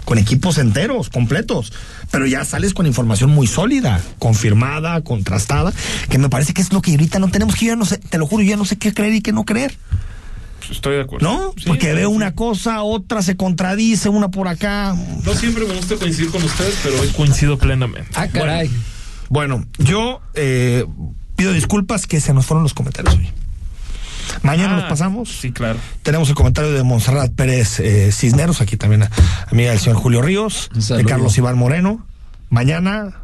[SPEAKER 3] Con equipos enteros, completos. Pero ya sales con información muy sólida, confirmada, contrastada, que me parece que es lo que ahorita no tenemos que yo ya no sé, te lo juro, yo ya no sé qué creer y qué no creer.
[SPEAKER 4] Estoy de acuerdo.
[SPEAKER 3] ¿No?
[SPEAKER 4] Sí,
[SPEAKER 3] Porque
[SPEAKER 4] sí,
[SPEAKER 3] veo
[SPEAKER 4] sí.
[SPEAKER 3] una cosa, otra se contradice, una por acá.
[SPEAKER 4] No siempre me gusta coincidir con ustedes, pero hoy coincido plenamente.
[SPEAKER 5] Ah, caray.
[SPEAKER 3] Bueno, yo eh, pido disculpas que se nos fueron los comentarios hoy. Mañana
[SPEAKER 4] Ah,
[SPEAKER 3] nos pasamos.
[SPEAKER 4] Sí, claro.
[SPEAKER 3] Tenemos el comentario de Monserrat Pérez eh, Cisneros, aquí también amiga del señor Julio Ríos, de. Carlos Iván Moreno. Mañana,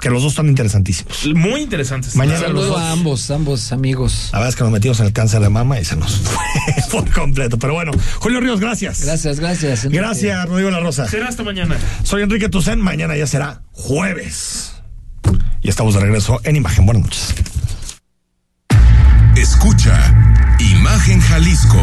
[SPEAKER 3] que los dos están interesantísimos.
[SPEAKER 4] Muy interesante.
[SPEAKER 3] Mañana
[SPEAKER 5] Saludo
[SPEAKER 3] los dos.
[SPEAKER 5] a ambos, ambos amigos.
[SPEAKER 3] La verdad es que nos metimos en el cáncer de mama y se nos (laughs) fue por completo. Pero bueno, Julio Ríos, gracias.
[SPEAKER 5] Gracias, gracias. Enrique.
[SPEAKER 3] Gracias, Rodrigo La Rosa.
[SPEAKER 4] Será hasta mañana.
[SPEAKER 3] Soy Enrique Tucen, mañana ya será jueves. Y estamos de regreso en Imagen. Buenas noches.
[SPEAKER 2] Escucha Imagen Jalisco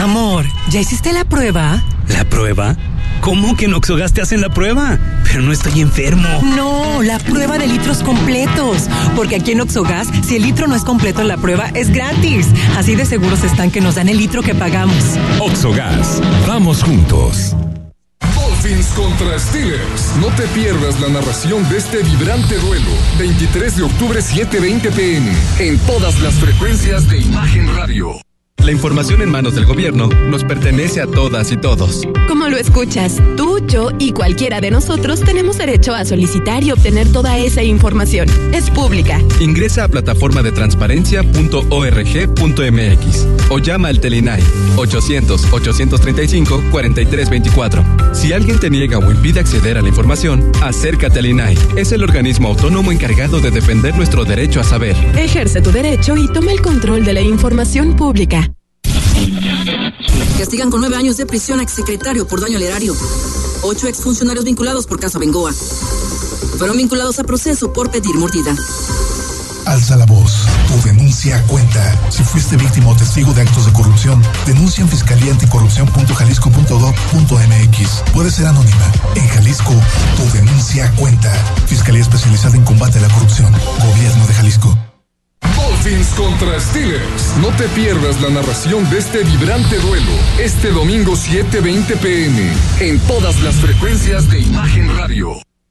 [SPEAKER 20] Amor, ¿ya hiciste la prueba?
[SPEAKER 21] ¿La prueba? ¿Cómo que en Oxogas te hacen la prueba? Pero no estoy enfermo.
[SPEAKER 20] No, la prueba de litros completos. Porque aquí en Oxogas, si el litro no es completo en la prueba, es gratis. Así de seguros están que nos dan el litro que pagamos.
[SPEAKER 2] Oxogas vamos juntos
[SPEAKER 10] Dolphins contra Steelers. No te pierdas la narración de este vibrante duelo. 23 de octubre 7:20 pm en todas las frecuencias de Imagen Radio.
[SPEAKER 22] La información en manos del gobierno nos pertenece a todas y todos.
[SPEAKER 23] Como lo escuchas, tú, yo y cualquiera de nosotros tenemos derecho a solicitar y obtener toda esa información. Es pública.
[SPEAKER 22] Ingresa a plataforma de transparencia.org.mx o llama al Telinai 800-835-4324. Si alguien te niega o impide acceder a la información, acércate al INAI. Es el organismo autónomo encargado de defender nuestro derecho a saber.
[SPEAKER 23] Ejerce tu derecho y toma el control de la información pública.
[SPEAKER 24] Castigan con nueve años de prisión a exsecretario por daño al erario. Ocho exfuncionarios vinculados por caso Bengoa. Fueron vinculados a proceso por pedir mordida.
[SPEAKER 25] Alza la voz. Tu denuncia cuenta. Si fuiste víctima o testigo de actos de corrupción, denuncia en Fiscalía Anticorrupción.jalisco.gov.mx. Puede ser anónima. En Jalisco, tu denuncia cuenta. Fiscalía especializada en combate a la corrupción. Gobierno de Jalisco.
[SPEAKER 10] Dolphins contra Steelers. No te pierdas la narración de este vibrante duelo este domingo 7:20 pm en todas las frecuencias de Imagen Radio.